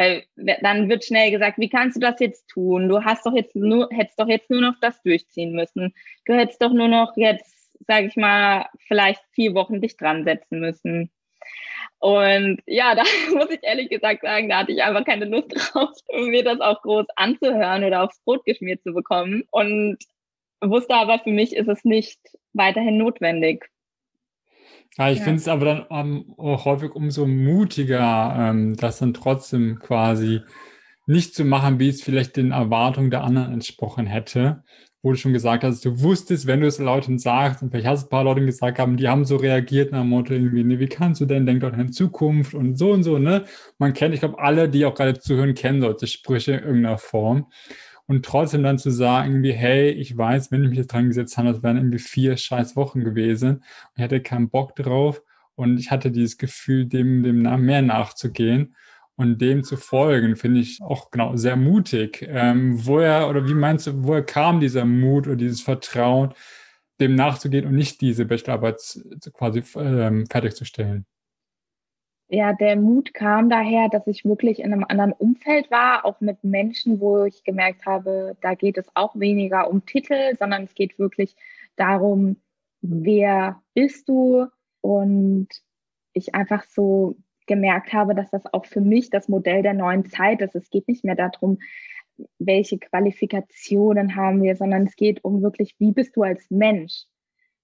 Weil dann wird schnell gesagt, wie kannst du das jetzt tun? Du hast doch jetzt nur, hättest doch jetzt nur noch das durchziehen müssen. Du hättest doch nur noch jetzt, sage ich mal, vielleicht vier Wochen dich dran setzen müssen. Und ja, da muss ich ehrlich gesagt sagen, da hatte ich einfach keine Lust drauf, mir das auch groß anzuhören oder aufs Brot geschmiert zu bekommen. Und wusste aber, für mich ist es nicht weiterhin notwendig. Ja, ich ja. finde es aber dann um, auch häufig umso mutiger, ähm, das dann trotzdem quasi nicht zu machen, wie es vielleicht den Erwartungen der anderen entsprochen hätte. Wo du schon gesagt hast, du wusstest, wenn du es Leuten sagst, und vielleicht hast du ein paar Leute gesagt haben, die haben so reagiert nach dem Motto irgendwie, ne, wie kannst du denn, denk doch an Zukunft und so und so, ne? Man kennt, ich glaube, alle, die auch gerade zuhören, kennen solche Sprüche in irgendeiner Form und trotzdem dann zu sagen, irgendwie, hey, ich weiß, wenn ich mich jetzt dran gesetzt habe, das wären irgendwie vier scheiß Wochen gewesen und ich hatte keinen Bock drauf und ich hatte dieses Gefühl, dem, dem mehr nachzugehen und dem zu folgen, finde ich auch genau sehr mutig. Ähm, woher oder wie meinst du, woher kam dieser Mut oder dieses Vertrauen, dem nachzugehen und nicht diese Bachelorarbeit quasi ähm, fertigzustellen? Ja, der Mut kam daher, dass ich wirklich in einem anderen Umfeld war, auch mit Menschen, wo ich gemerkt habe, da geht es auch weniger um Titel, sondern es geht wirklich darum, wer bist du? Und ich einfach so gemerkt habe, dass das auch für mich das Modell der neuen Zeit ist. Es geht nicht mehr darum, welche Qualifikationen haben wir, sondern es geht um wirklich, wie bist du als Mensch?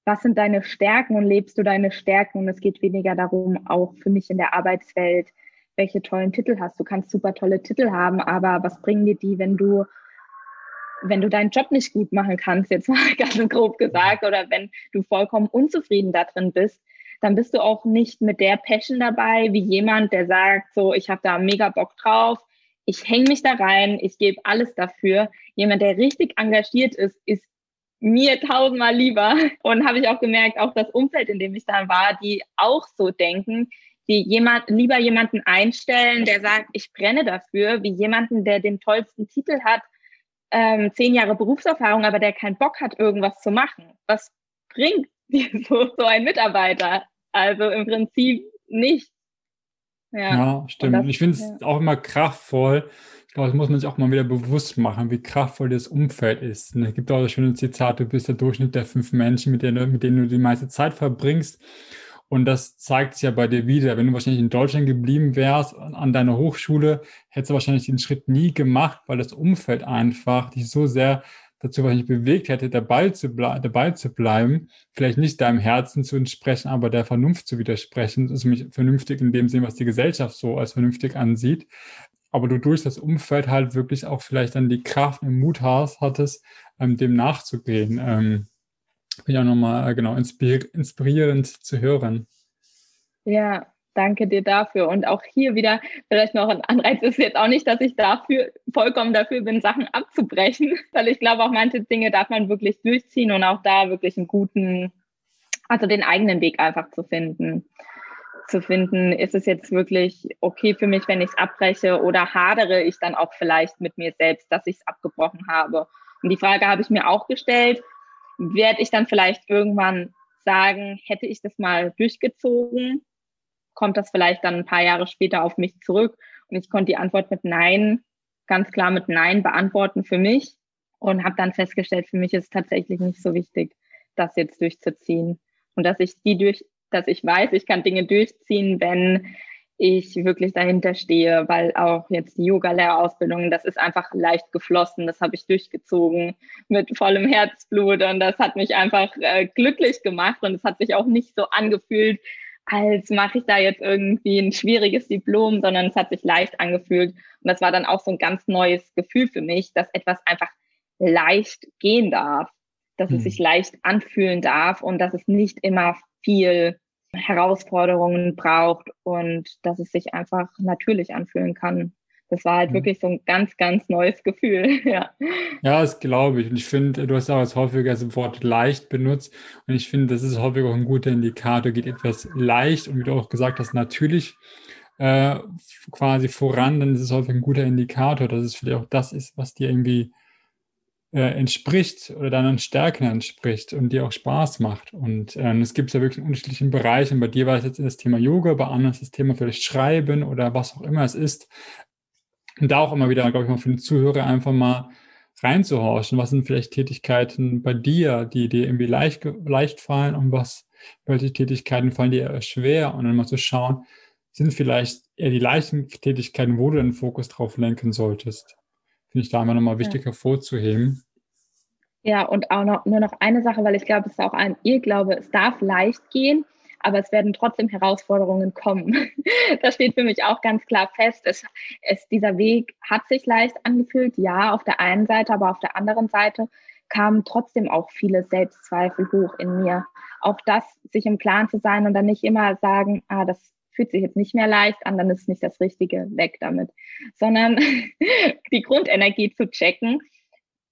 Was sind deine Stärken und lebst du deine Stärken? Und es geht weniger darum, auch für mich in der Arbeitswelt, welche tollen Titel hast. Du kannst super tolle Titel haben, aber was bringen dir die, wenn du wenn du deinen Job nicht gut machen kannst, jetzt mal ganz grob gesagt, oder wenn du vollkommen unzufrieden da drin bist, dann bist du auch nicht mit der Passion dabei, wie jemand, der sagt, so, ich habe da mega Bock drauf, ich hänge mich da rein, ich gebe alles dafür. Jemand, der richtig engagiert ist, ist mir tausendmal lieber. Und habe ich auch gemerkt, auch das Umfeld, in dem ich da war, die auch so denken, die jemand, lieber jemanden einstellen, der sagt, ich brenne dafür, wie jemanden, der den tollsten Titel hat, ähm, zehn Jahre Berufserfahrung, aber der keinen Bock hat, irgendwas zu machen. Was bringt so, so ein Mitarbeiter? Also im Prinzip nicht. Ja, ja stimmt. Das, ich finde es ja. auch immer kraftvoll, glaube, das muss man sich auch mal wieder bewusst machen, wie kraftvoll das Umfeld ist. Und es gibt auch das schöne Zitat, du bist der Durchschnitt der fünf Menschen, mit denen, mit denen du die meiste Zeit verbringst. Und das zeigt sich ja bei dir wieder. Wenn du wahrscheinlich in Deutschland geblieben wärst, an deiner Hochschule, hättest du wahrscheinlich den Schritt nie gemacht, weil das Umfeld einfach dich so sehr dazu wahrscheinlich bewegt hätte, dabei zu, dabei zu bleiben, vielleicht nicht deinem Herzen zu entsprechen, aber der Vernunft zu widersprechen, also mich vernünftig in dem Sinn, was die Gesellschaft so als vernünftig ansieht, aber du durch das Umfeld halt wirklich auch vielleicht dann die Kraft und Mut hast, hattest, ähm, dem nachzugehen. Ähm, auch nochmal äh, genau inspir inspirierend zu hören. Ja, danke dir dafür. Und auch hier wieder vielleicht noch ein Anreiz ist jetzt auch nicht, dass ich dafür vollkommen dafür bin, Sachen abzubrechen, weil ich glaube, auch manche Dinge darf man wirklich durchziehen und auch da wirklich einen guten, also den eigenen Weg einfach zu finden zu finden, ist es jetzt wirklich okay für mich, wenn ich es abbreche oder hadere ich dann auch vielleicht mit mir selbst, dass ich es abgebrochen habe. Und die Frage habe ich mir auch gestellt, werde ich dann vielleicht irgendwann sagen, hätte ich das mal durchgezogen, kommt das vielleicht dann ein paar Jahre später auf mich zurück. Und ich konnte die Antwort mit Nein, ganz klar mit Nein beantworten für mich und habe dann festgestellt, für mich ist es tatsächlich nicht so wichtig, das jetzt durchzuziehen. Und dass ich die durch, dass ich weiß, ich kann Dinge durchziehen, wenn ich wirklich dahinter stehe, weil auch jetzt die Yoga-Lehrerausbildung, das ist einfach leicht geflossen, das habe ich durchgezogen mit vollem Herzblut und das hat mich einfach äh, glücklich gemacht und es hat sich auch nicht so angefühlt, als mache ich da jetzt irgendwie ein schwieriges Diplom, sondern es hat sich leicht angefühlt und das war dann auch so ein ganz neues Gefühl für mich, dass etwas einfach leicht gehen darf, dass hm. es sich leicht anfühlen darf und dass es nicht immer viel Herausforderungen braucht und dass es sich einfach natürlich anfühlen kann. Das war halt mhm. wirklich so ein ganz, ganz neues Gefühl. ja. ja, das glaube ich. Und ich finde, du hast auch als häufiger das Wort leicht benutzt. Und ich finde, das ist häufig auch ein guter Indikator. Geht etwas leicht und wie du auch gesagt hast, natürlich äh, quasi voran, dann ist es häufig ein guter Indikator, dass es vielleicht auch das ist, was dir irgendwie entspricht oder deinen Stärken entspricht und dir auch Spaß macht. Und äh, es gibt ja wirklich in unterschiedlichen Bereichen. Bei dir war es jetzt das Thema Yoga, bei anderen ist das Thema vielleicht Schreiben oder was auch immer es ist. Und da auch immer wieder, glaube ich, mal für den Zuhörer einfach mal reinzuhorchen. Was sind vielleicht Tätigkeiten bei dir, die dir irgendwie leicht, leicht fallen und was, welche Tätigkeiten fallen dir eher schwer? Und dann mal zu schauen, sind vielleicht eher die leichten Tätigkeiten, wo du den Fokus drauf lenken solltest. Finde ich da immer nochmal wichtig ja. hervorzuheben. Ja, und auch noch, nur noch eine Sache, weil ich glaube, es ist auch ein Irrglaube, es darf leicht gehen, aber es werden trotzdem Herausforderungen kommen. das steht für mich auch ganz klar fest. Es, es, dieser Weg hat sich leicht angefühlt, ja, auf der einen Seite, aber auf der anderen Seite kamen trotzdem auch viele Selbstzweifel hoch in mir. Auch das, sich im Klaren zu sein und dann nicht immer sagen, ah, das fühlt sich jetzt nicht mehr leicht an, dann ist nicht das Richtige, weg damit. Sondern die Grundenergie zu checken,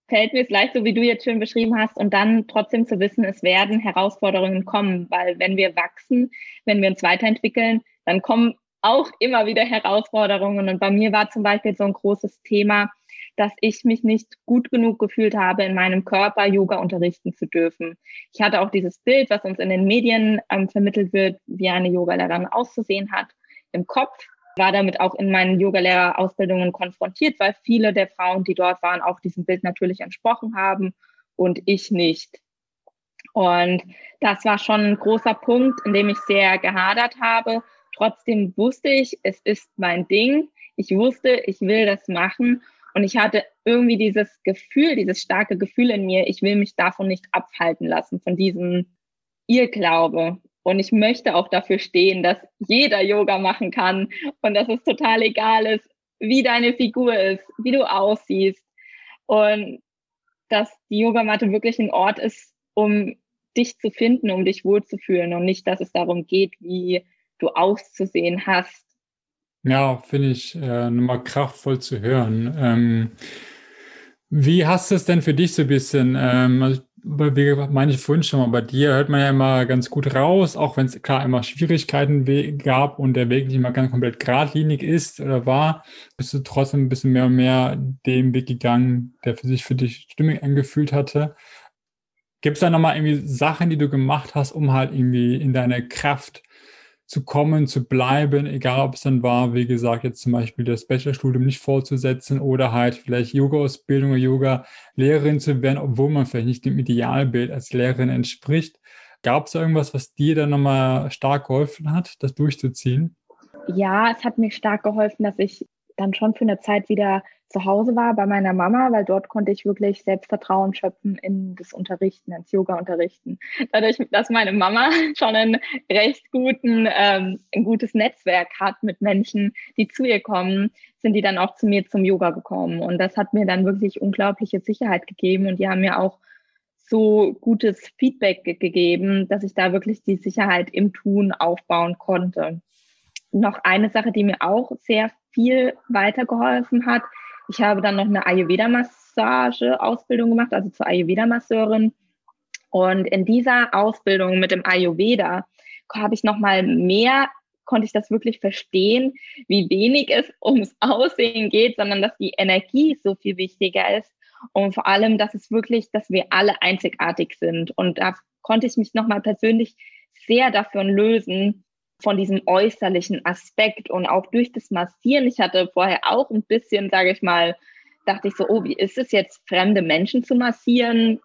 fällt mir es leicht, so wie du jetzt schön beschrieben hast, und dann trotzdem zu wissen, es werden Herausforderungen kommen, weil wenn wir wachsen, wenn wir uns weiterentwickeln, dann kommen auch immer wieder Herausforderungen. Und bei mir war zum Beispiel so ein großes Thema, dass ich mich nicht gut genug gefühlt habe, in meinem Körper Yoga unterrichten zu dürfen. Ich hatte auch dieses Bild, was uns in den Medien ähm, vermittelt wird, wie eine Yogalehrerin auszusehen hat, im Kopf. War damit auch in meinen Yogalehrerausbildungen konfrontiert, weil viele der Frauen, die dort waren, auch diesem Bild natürlich entsprochen haben und ich nicht. Und das war schon ein großer Punkt, in dem ich sehr gehadert habe. Trotzdem wusste ich, es ist mein Ding. Ich wusste, ich will das machen. Und ich hatte irgendwie dieses Gefühl, dieses starke Gefühl in mir, ich will mich davon nicht abhalten lassen, von diesem Irrglaube. Und ich möchte auch dafür stehen, dass jeder Yoga machen kann und dass es total egal ist, wie deine Figur ist, wie du aussiehst. Und dass die Yogamatte wirklich ein Ort ist, um dich zu finden, um dich wohlzufühlen und nicht, dass es darum geht, wie du auszusehen hast ja, finde ich äh, nochmal kraftvoll zu hören. Ähm, wie hast du es denn für dich so ein bisschen? Ähm, also, meine ich vorhin schon mal, bei dir hört man ja immer ganz gut raus, auch wenn es klar immer Schwierigkeiten gab und der Weg nicht immer ganz komplett geradlinig ist oder war, bist du trotzdem ein bisschen mehr und mehr dem Weg gegangen, der für sich für dich stimmig angefühlt hatte. Gibt es da nochmal irgendwie Sachen, die du gemacht hast, um halt irgendwie in deine Kraft zu kommen, zu bleiben, egal ob es dann war, wie gesagt, jetzt zum Beispiel das Bachelorstudium nicht fortzusetzen oder halt vielleicht Yoga-Ausbildung oder Yoga-Lehrerin zu werden, obwohl man vielleicht nicht dem Idealbild als Lehrerin entspricht. Gab es irgendwas, was dir dann nochmal stark geholfen hat, das durchzuziehen? Ja, es hat mir stark geholfen, dass ich dann schon für eine Zeit wieder zu Hause war bei meiner Mama, weil dort konnte ich wirklich Selbstvertrauen schöpfen in das Unterrichten, ins Yoga-Unterrichten. Dadurch, dass meine Mama schon einen recht guten, ähm, ein gutes Netzwerk hat mit Menschen, die zu ihr kommen, sind die dann auch zu mir zum Yoga gekommen. Und das hat mir dann wirklich unglaubliche Sicherheit gegeben und die haben mir auch so gutes Feedback gegeben, dass ich da wirklich die Sicherheit im Tun aufbauen konnte. Noch eine Sache, die mir auch sehr viel weitergeholfen hat. Ich habe dann noch eine Ayurveda-Massage-Ausbildung gemacht, also zur Ayurveda-Masseurin. Und in dieser Ausbildung mit dem Ayurveda habe ich noch mal mehr konnte ich das wirklich verstehen, wie wenig es ums Aussehen geht, sondern dass die Energie so viel wichtiger ist und vor allem, dass es wirklich, dass wir alle einzigartig sind. Und da konnte ich mich nochmal persönlich sehr davon lösen, von diesem äußerlichen Aspekt und auch durch das Massieren. Ich hatte vorher auch ein bisschen, sage ich mal, dachte ich so, oh, wie ist es jetzt, fremde Menschen zu massieren?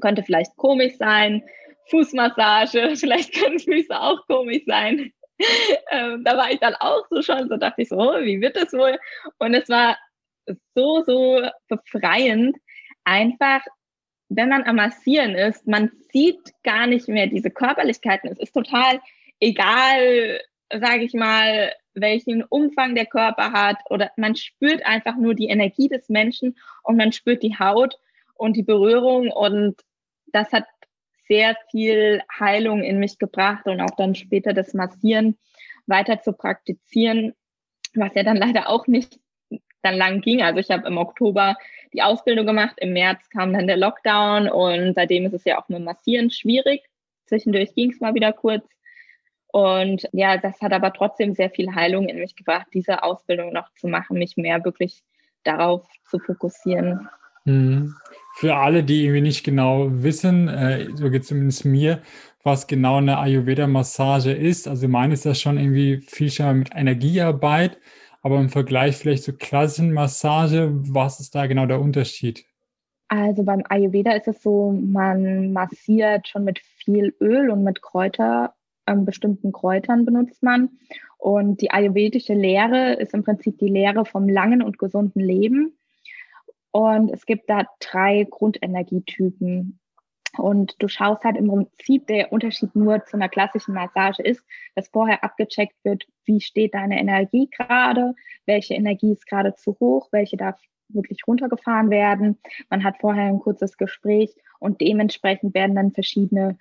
Könnte vielleicht komisch sein. Fußmassage, vielleicht können Füße auch komisch sein. ähm, da war ich dann auch so schon, so dachte ich so, oh, wie wird das wohl? Und es war so, so befreiend, einfach, wenn man am Massieren ist, man sieht gar nicht mehr diese Körperlichkeiten. Es ist total egal, sage ich mal, welchen Umfang der Körper hat oder man spürt einfach nur die Energie des Menschen und man spürt die Haut und die Berührung und das hat sehr viel Heilung in mich gebracht und auch dann später das Massieren weiter zu praktizieren, was ja dann leider auch nicht dann lang ging. Also ich habe im Oktober die Ausbildung gemacht, im März kam dann der Lockdown und seitdem ist es ja auch mit Massieren schwierig. Zwischendurch ging es mal wieder kurz. Und ja, das hat aber trotzdem sehr viel Heilung in mich gebracht, diese Ausbildung noch zu machen, mich mehr wirklich darauf zu fokussieren. Mhm. für alle, die irgendwie nicht genau wissen, äh, so geht es zumindest mir, was genau eine Ayurveda-Massage ist. Also meine ist das schon irgendwie viel schon mit Energiearbeit, aber im Vergleich vielleicht zur klassischen Massage, was ist da genau der Unterschied? Also beim Ayurveda ist es so, man massiert schon mit viel Öl und mit Kräuter, ähm, bestimmten Kräutern benutzt man. Und die ayurvedische Lehre ist im Prinzip die Lehre vom langen und gesunden Leben. Und es gibt da drei Grundenergietypen. Und du schaust halt im Prinzip, der Unterschied nur zu einer klassischen Massage ist, dass vorher abgecheckt wird, wie steht deine Energie gerade, welche Energie ist gerade zu hoch, welche darf wirklich runtergefahren werden. Man hat vorher ein kurzes Gespräch und dementsprechend werden dann verschiedene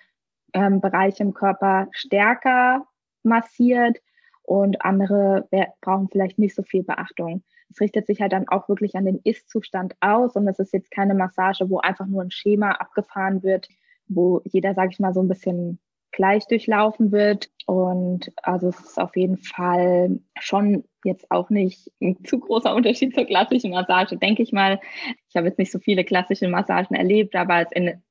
ähm, Bereiche im Körper stärker massiert und andere brauchen vielleicht nicht so viel Beachtung. Es richtet sich halt dann auch wirklich an den Ist-Zustand aus und es ist jetzt keine Massage, wo einfach nur ein Schema abgefahren wird, wo jeder, sage ich mal, so ein bisschen gleich durchlaufen wird. Und also es ist auf jeden Fall schon jetzt auch nicht ein zu großer Unterschied zur klassischen Massage, denke ich mal. Ich habe jetzt nicht so viele klassische Massagen erlebt, aber es in,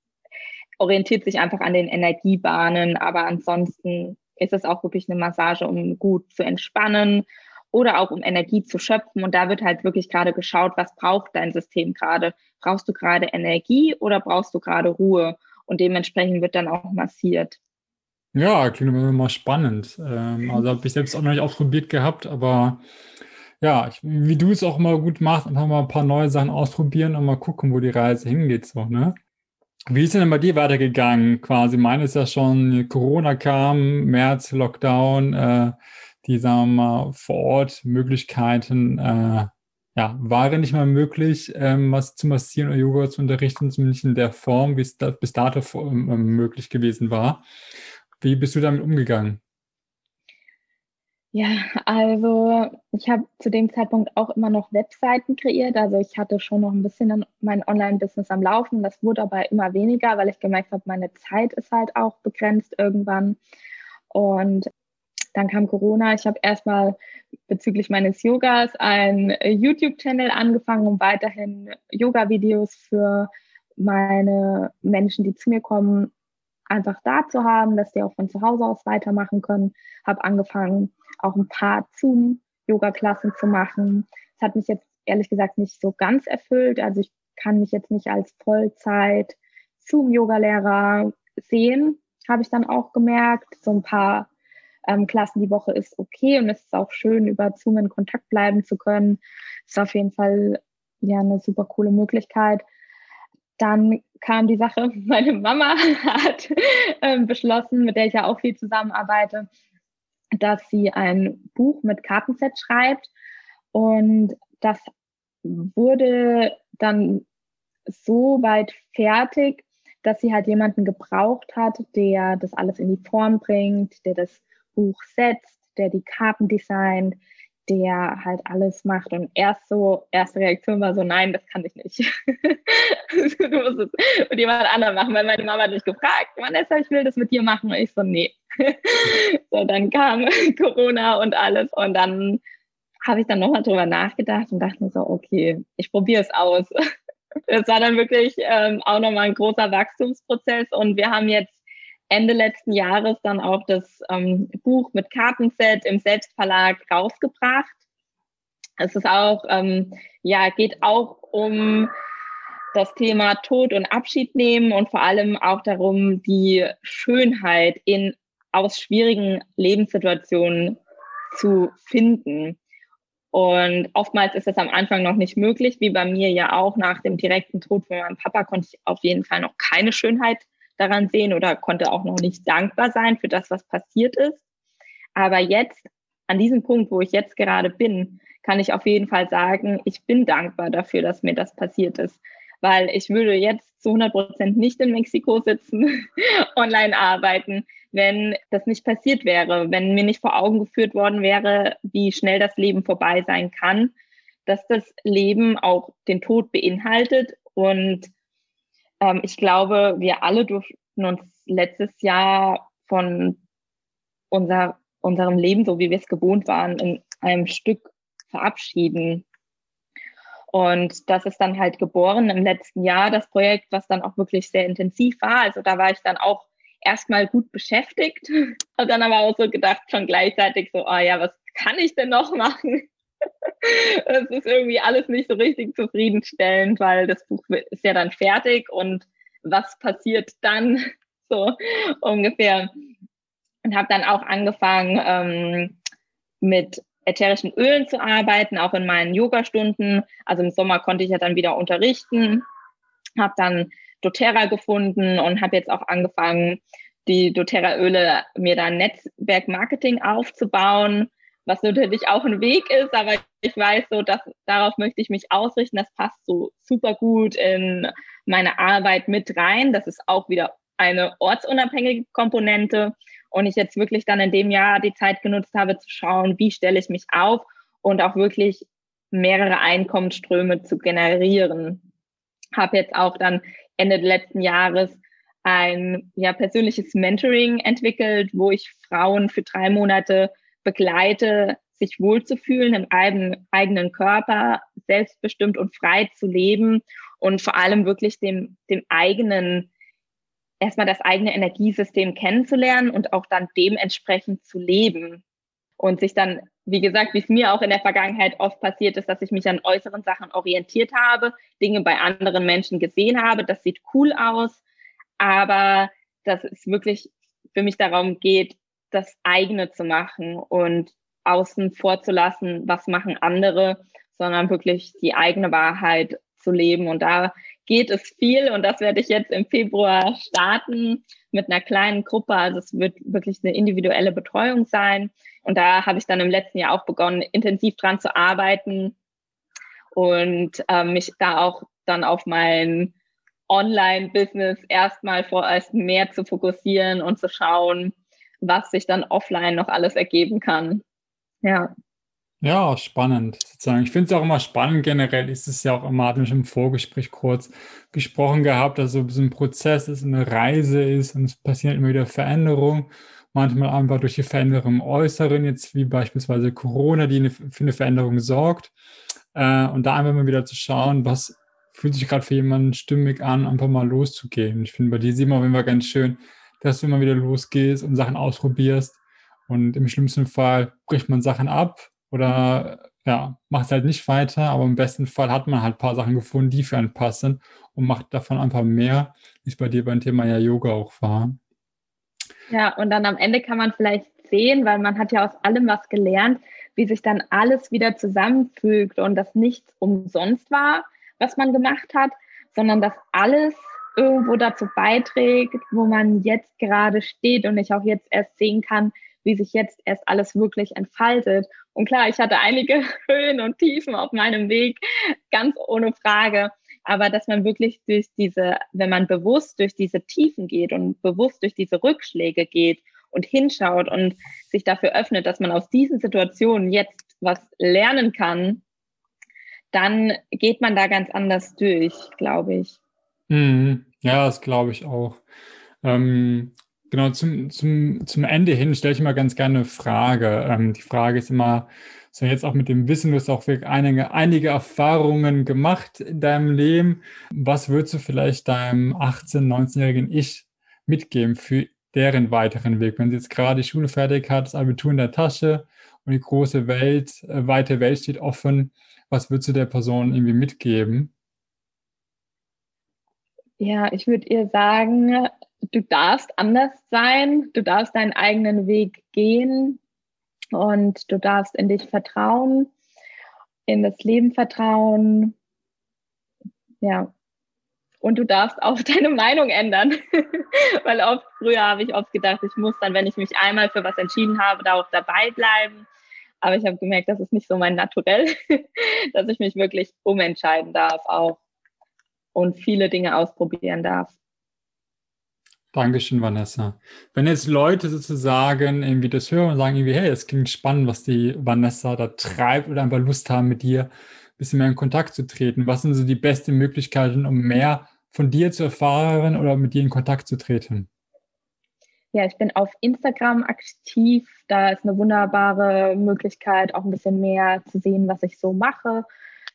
orientiert sich einfach an den Energiebahnen. Aber ansonsten ist es auch wirklich eine Massage, um gut zu entspannen oder auch um Energie zu schöpfen. Und da wird halt wirklich gerade geschaut, was braucht dein System gerade? Brauchst du gerade Energie oder brauchst du gerade Ruhe? Und dementsprechend wird dann auch massiert. Ja, klingt immer mal spannend. Ähm, also habe ich selbst auch noch nicht ausprobiert gehabt, aber ja, ich, wie du es auch immer gut machst, einfach mal ein paar neue Sachen ausprobieren und mal gucken, wo die Reise hingeht, so, ne? Wie ist denn bei dir weitergegangen? Quasi, meine ist ja schon, Corona kam, März, Lockdown, äh, die, sagen wir mal, vor Ort Möglichkeiten, äh, ja, waren nicht mehr möglich, ähm, was zu massieren oder Yoga zu unterrichten, zumindest in der Form, wie es da, bis dato ähm, möglich gewesen war. Wie bist du damit umgegangen? Ja, also ich habe zu dem Zeitpunkt auch immer noch Webseiten kreiert. Also ich hatte schon noch ein bisschen mein Online-Business am Laufen. Das wurde aber immer weniger, weil ich gemerkt habe, meine Zeit ist halt auch begrenzt irgendwann. Und dann kam Corona. Ich habe erstmal bezüglich meines Yogas einen YouTube-Channel angefangen, um weiterhin Yoga-Videos für meine Menschen, die zu mir kommen, einfach da zu haben, dass die auch von zu Hause aus weitermachen können. Habe angefangen, auch ein paar Zoom-Yoga-Klassen zu machen. Das hat mich jetzt ehrlich gesagt nicht so ganz erfüllt. Also ich kann mich jetzt nicht als Vollzeit Zoom-Yoga-Lehrer sehen, habe ich dann auch gemerkt. So ein paar ähm, Klassen die Woche ist okay und es ist auch schön, über Zoom in Kontakt bleiben zu können. Ist auf jeden Fall ja eine super coole Möglichkeit. Dann kam die Sache, meine Mama hat äh, beschlossen, mit der ich ja auch viel zusammenarbeite, dass sie ein Buch mit Kartenset schreibt. Und das wurde dann so weit fertig, dass sie halt jemanden gebraucht hat, der das alles in die Form bringt, der das Buch setzt, der die Karten designt, der halt alles macht. Und erst so, erste Reaktion war so, nein, das kann ich nicht. du musst es mit jemand anderem machen, weil meine Mama hat mich gefragt, Vanessa, ich will das mit dir machen. Und ich so, nee. so, dann kam Corona und alles. Und dann habe ich dann nochmal drüber nachgedacht und dachte mir so, okay, ich probiere es aus. Es war dann wirklich ähm, auch nochmal ein großer Wachstumsprozess und wir haben jetzt Ende letzten Jahres dann auch das ähm, Buch mit Kartenset im Selbstverlag rausgebracht. Es ist auch, ähm, ja, geht auch um das Thema Tod und Abschied nehmen und vor allem auch darum, die Schönheit in aus schwierigen Lebenssituationen zu finden. Und oftmals ist das am Anfang noch nicht möglich, wie bei mir ja auch nach dem direkten Tod von meinem Papa konnte ich auf jeden Fall noch keine Schönheit daran sehen oder konnte auch noch nicht dankbar sein für das, was passiert ist. Aber jetzt, an diesem Punkt, wo ich jetzt gerade bin, kann ich auf jeden Fall sagen, ich bin dankbar dafür, dass mir das passiert ist. Weil ich würde jetzt zu 100 Prozent nicht in Mexiko sitzen, online arbeiten, wenn das nicht passiert wäre, wenn mir nicht vor Augen geführt worden wäre, wie schnell das Leben vorbei sein kann, dass das Leben auch den Tod beinhaltet und ähm, ich glaube, wir alle durften uns letztes Jahr von unser, unserem Leben, so wie wir es gewohnt waren, in einem Stück verabschieden. Und das ist dann halt geboren im letzten Jahr, das Projekt, was dann auch wirklich sehr intensiv war. Also da war ich dann auch erstmal gut beschäftigt, habe dann aber auch so gedacht, schon gleichzeitig so, oh ja, was kann ich denn noch machen? Es ist irgendwie alles nicht so richtig zufriedenstellend, weil das Buch ist ja dann fertig und was passiert dann so ungefähr? Und habe dann auch angefangen ähm, mit ätherischen Ölen zu arbeiten, auch in meinen Yoga-Stunden. Also im Sommer konnte ich ja dann wieder unterrichten, habe dann doTERRA gefunden und habe jetzt auch angefangen, die doTERRA-Öle mir da Netzwerk-Marketing aufzubauen, was natürlich auch ein Weg ist, aber ich weiß so, dass darauf möchte ich mich ausrichten. Das passt so super gut in meine Arbeit mit rein. Das ist auch wieder eine ortsunabhängige Komponente. Und ich jetzt wirklich dann in dem Jahr die Zeit genutzt habe, zu schauen, wie stelle ich mich auf und auch wirklich mehrere Einkommensströme zu generieren. Habe jetzt auch dann Ende letzten Jahres ein ja, persönliches Mentoring entwickelt, wo ich Frauen für drei Monate begleite, sich wohlzufühlen im eigenen Körper, selbstbestimmt und frei zu leben und vor allem wirklich dem, dem eigenen, erstmal das eigene Energiesystem kennenzulernen und auch dann dementsprechend zu leben. Und sich dann, wie gesagt, wie es mir auch in der Vergangenheit oft passiert ist, dass ich mich an äußeren Sachen orientiert habe, Dinge bei anderen Menschen gesehen habe, das sieht cool aus, aber dass es wirklich für mich darum geht, das eigene zu machen und außen vorzulassen, was machen andere, sondern wirklich die eigene Wahrheit zu leben. Und da geht es viel und das werde ich jetzt im Februar starten mit einer kleinen Gruppe. Also es wird wirklich eine individuelle Betreuung sein. Und da habe ich dann im letzten Jahr auch begonnen, intensiv dran zu arbeiten und äh, mich da auch dann auf mein Online-Business erstmal vorerst mehr zu fokussieren und zu schauen, was sich dann offline noch alles ergeben kann. Ja. Ja, spannend sozusagen. Ich finde es auch immer spannend, generell ist es ja auch immer, wir schon im Vorgespräch kurz gesprochen gehabt, dass so ein Prozess ist, eine Reise ist und es passieren immer wieder Veränderungen. Manchmal einfach durch die Veränderung im Äußeren, jetzt wie beispielsweise Corona, die eine, für eine Veränderung sorgt. Äh, und da einfach mal wieder zu schauen, was fühlt sich gerade für jemanden stimmig an, einfach mal loszugehen. Ich finde, bei dir sieht man auf jeden ganz schön, dass du immer wieder losgehst und Sachen ausprobierst. Und im schlimmsten Fall bricht man Sachen ab oder ja, macht halt nicht weiter, aber im besten Fall hat man halt ein paar Sachen gefunden, die für einen passen und macht davon einfach mehr, wie es bei dir beim Thema ja Yoga auch war. Ja, und dann am Ende kann man vielleicht sehen, weil man hat ja aus allem was gelernt, wie sich dann alles wieder zusammenfügt und dass nichts umsonst war, was man gemacht hat, sondern dass alles irgendwo dazu beiträgt, wo man jetzt gerade steht und ich auch jetzt erst sehen kann, wie sich jetzt erst alles wirklich entfaltet. Und klar, ich hatte einige Höhen und Tiefen auf meinem Weg, ganz ohne Frage. Aber dass man wirklich durch diese, wenn man bewusst durch diese Tiefen geht und bewusst durch diese Rückschläge geht und hinschaut und sich dafür öffnet, dass man aus diesen Situationen jetzt was lernen kann, dann geht man da ganz anders durch, glaube ich. Mhm. Ja, das glaube ich auch. Ähm, genau, zum, zum, zum Ende hin stelle ich immer ganz gerne eine Frage. Ähm, die Frage ist immer, so jetzt auch mit dem Wissen, du hast auch einige, einige Erfahrungen gemacht in deinem Leben. Was würdest du vielleicht deinem 18-, 19-jährigen Ich mitgeben für deren weiteren Weg? Wenn sie jetzt gerade die Schule fertig hat, das Abitur in der Tasche und die große Welt, äh, weite Welt steht offen, was würdest du der Person irgendwie mitgeben? Ja, ich würde ihr sagen, du darfst anders sein, du darfst deinen eigenen Weg gehen und du darfst in dich vertrauen, in das Leben vertrauen. Ja. Und du darfst auch deine Meinung ändern. Weil oft, früher habe ich oft gedacht, ich muss dann, wenn ich mich einmal für was entschieden habe, da auch dabei bleiben. Aber ich habe gemerkt, das ist nicht so mein Naturell, dass ich mich wirklich umentscheiden darf auch und viele Dinge ausprobieren darf. Dankeschön, Vanessa. Wenn jetzt Leute sozusagen irgendwie das hören und sagen irgendwie, hey, es klingt spannend, was die Vanessa da treibt oder einfach Lust haben, mit dir ein bisschen mehr in Kontakt zu treten, was sind so die besten Möglichkeiten, um mehr von dir zu erfahren oder mit dir in Kontakt zu treten? Ja, ich bin auf Instagram aktiv. Da ist eine wunderbare Möglichkeit, auch ein bisschen mehr zu sehen, was ich so mache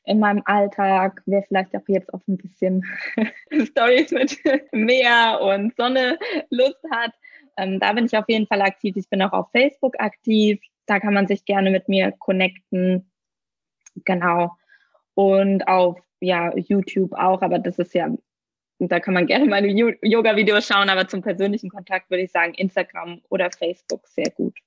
in meinem Alltag, wer vielleicht auch jetzt auf ein bisschen Stories mit Meer und Sonne Lust hat. Ähm, da bin ich auf jeden Fall aktiv. Ich bin auch auf Facebook aktiv. Da kann man sich gerne mit mir connecten. Genau. Und auf ja, YouTube auch, aber das ist ja, da kann man gerne meine Yoga-Videos schauen, aber zum persönlichen Kontakt würde ich sagen, Instagram oder Facebook sehr gut.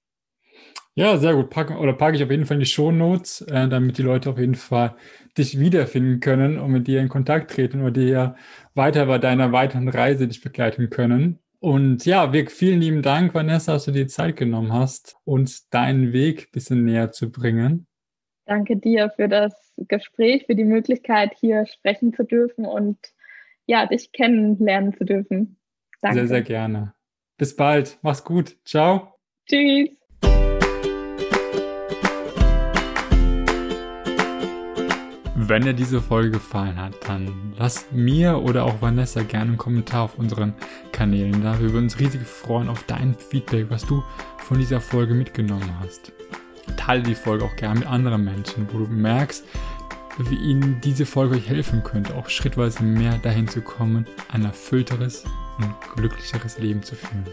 Ja, sehr gut. Pack, oder packe ich auf jeden Fall in die Show Notes, äh, damit die Leute auf jeden Fall dich wiederfinden können und mit dir in Kontakt treten oder dir weiter bei deiner weiteren Reise dich begleiten können. Und ja, wir, vielen lieben Dank, Vanessa, dass du dir Zeit genommen hast, uns deinen Weg ein bisschen näher zu bringen. Danke dir für das Gespräch, für die Möglichkeit, hier sprechen zu dürfen und ja, dich kennenlernen zu dürfen. Danke. Sehr, sehr gerne. Bis bald. Mach's gut. Ciao. Tschüss. Wenn dir diese Folge gefallen hat, dann lass mir oder auch Vanessa gerne einen Kommentar auf unseren Kanälen da. Wir würden uns riesig freuen auf dein Feedback, was du von dieser Folge mitgenommen hast. Teile die Folge auch gerne mit anderen Menschen, wo du merkst, wie ihnen diese Folge euch helfen könnte, auch schrittweise mehr dahin zu kommen, ein erfüllteres und glücklicheres Leben zu führen.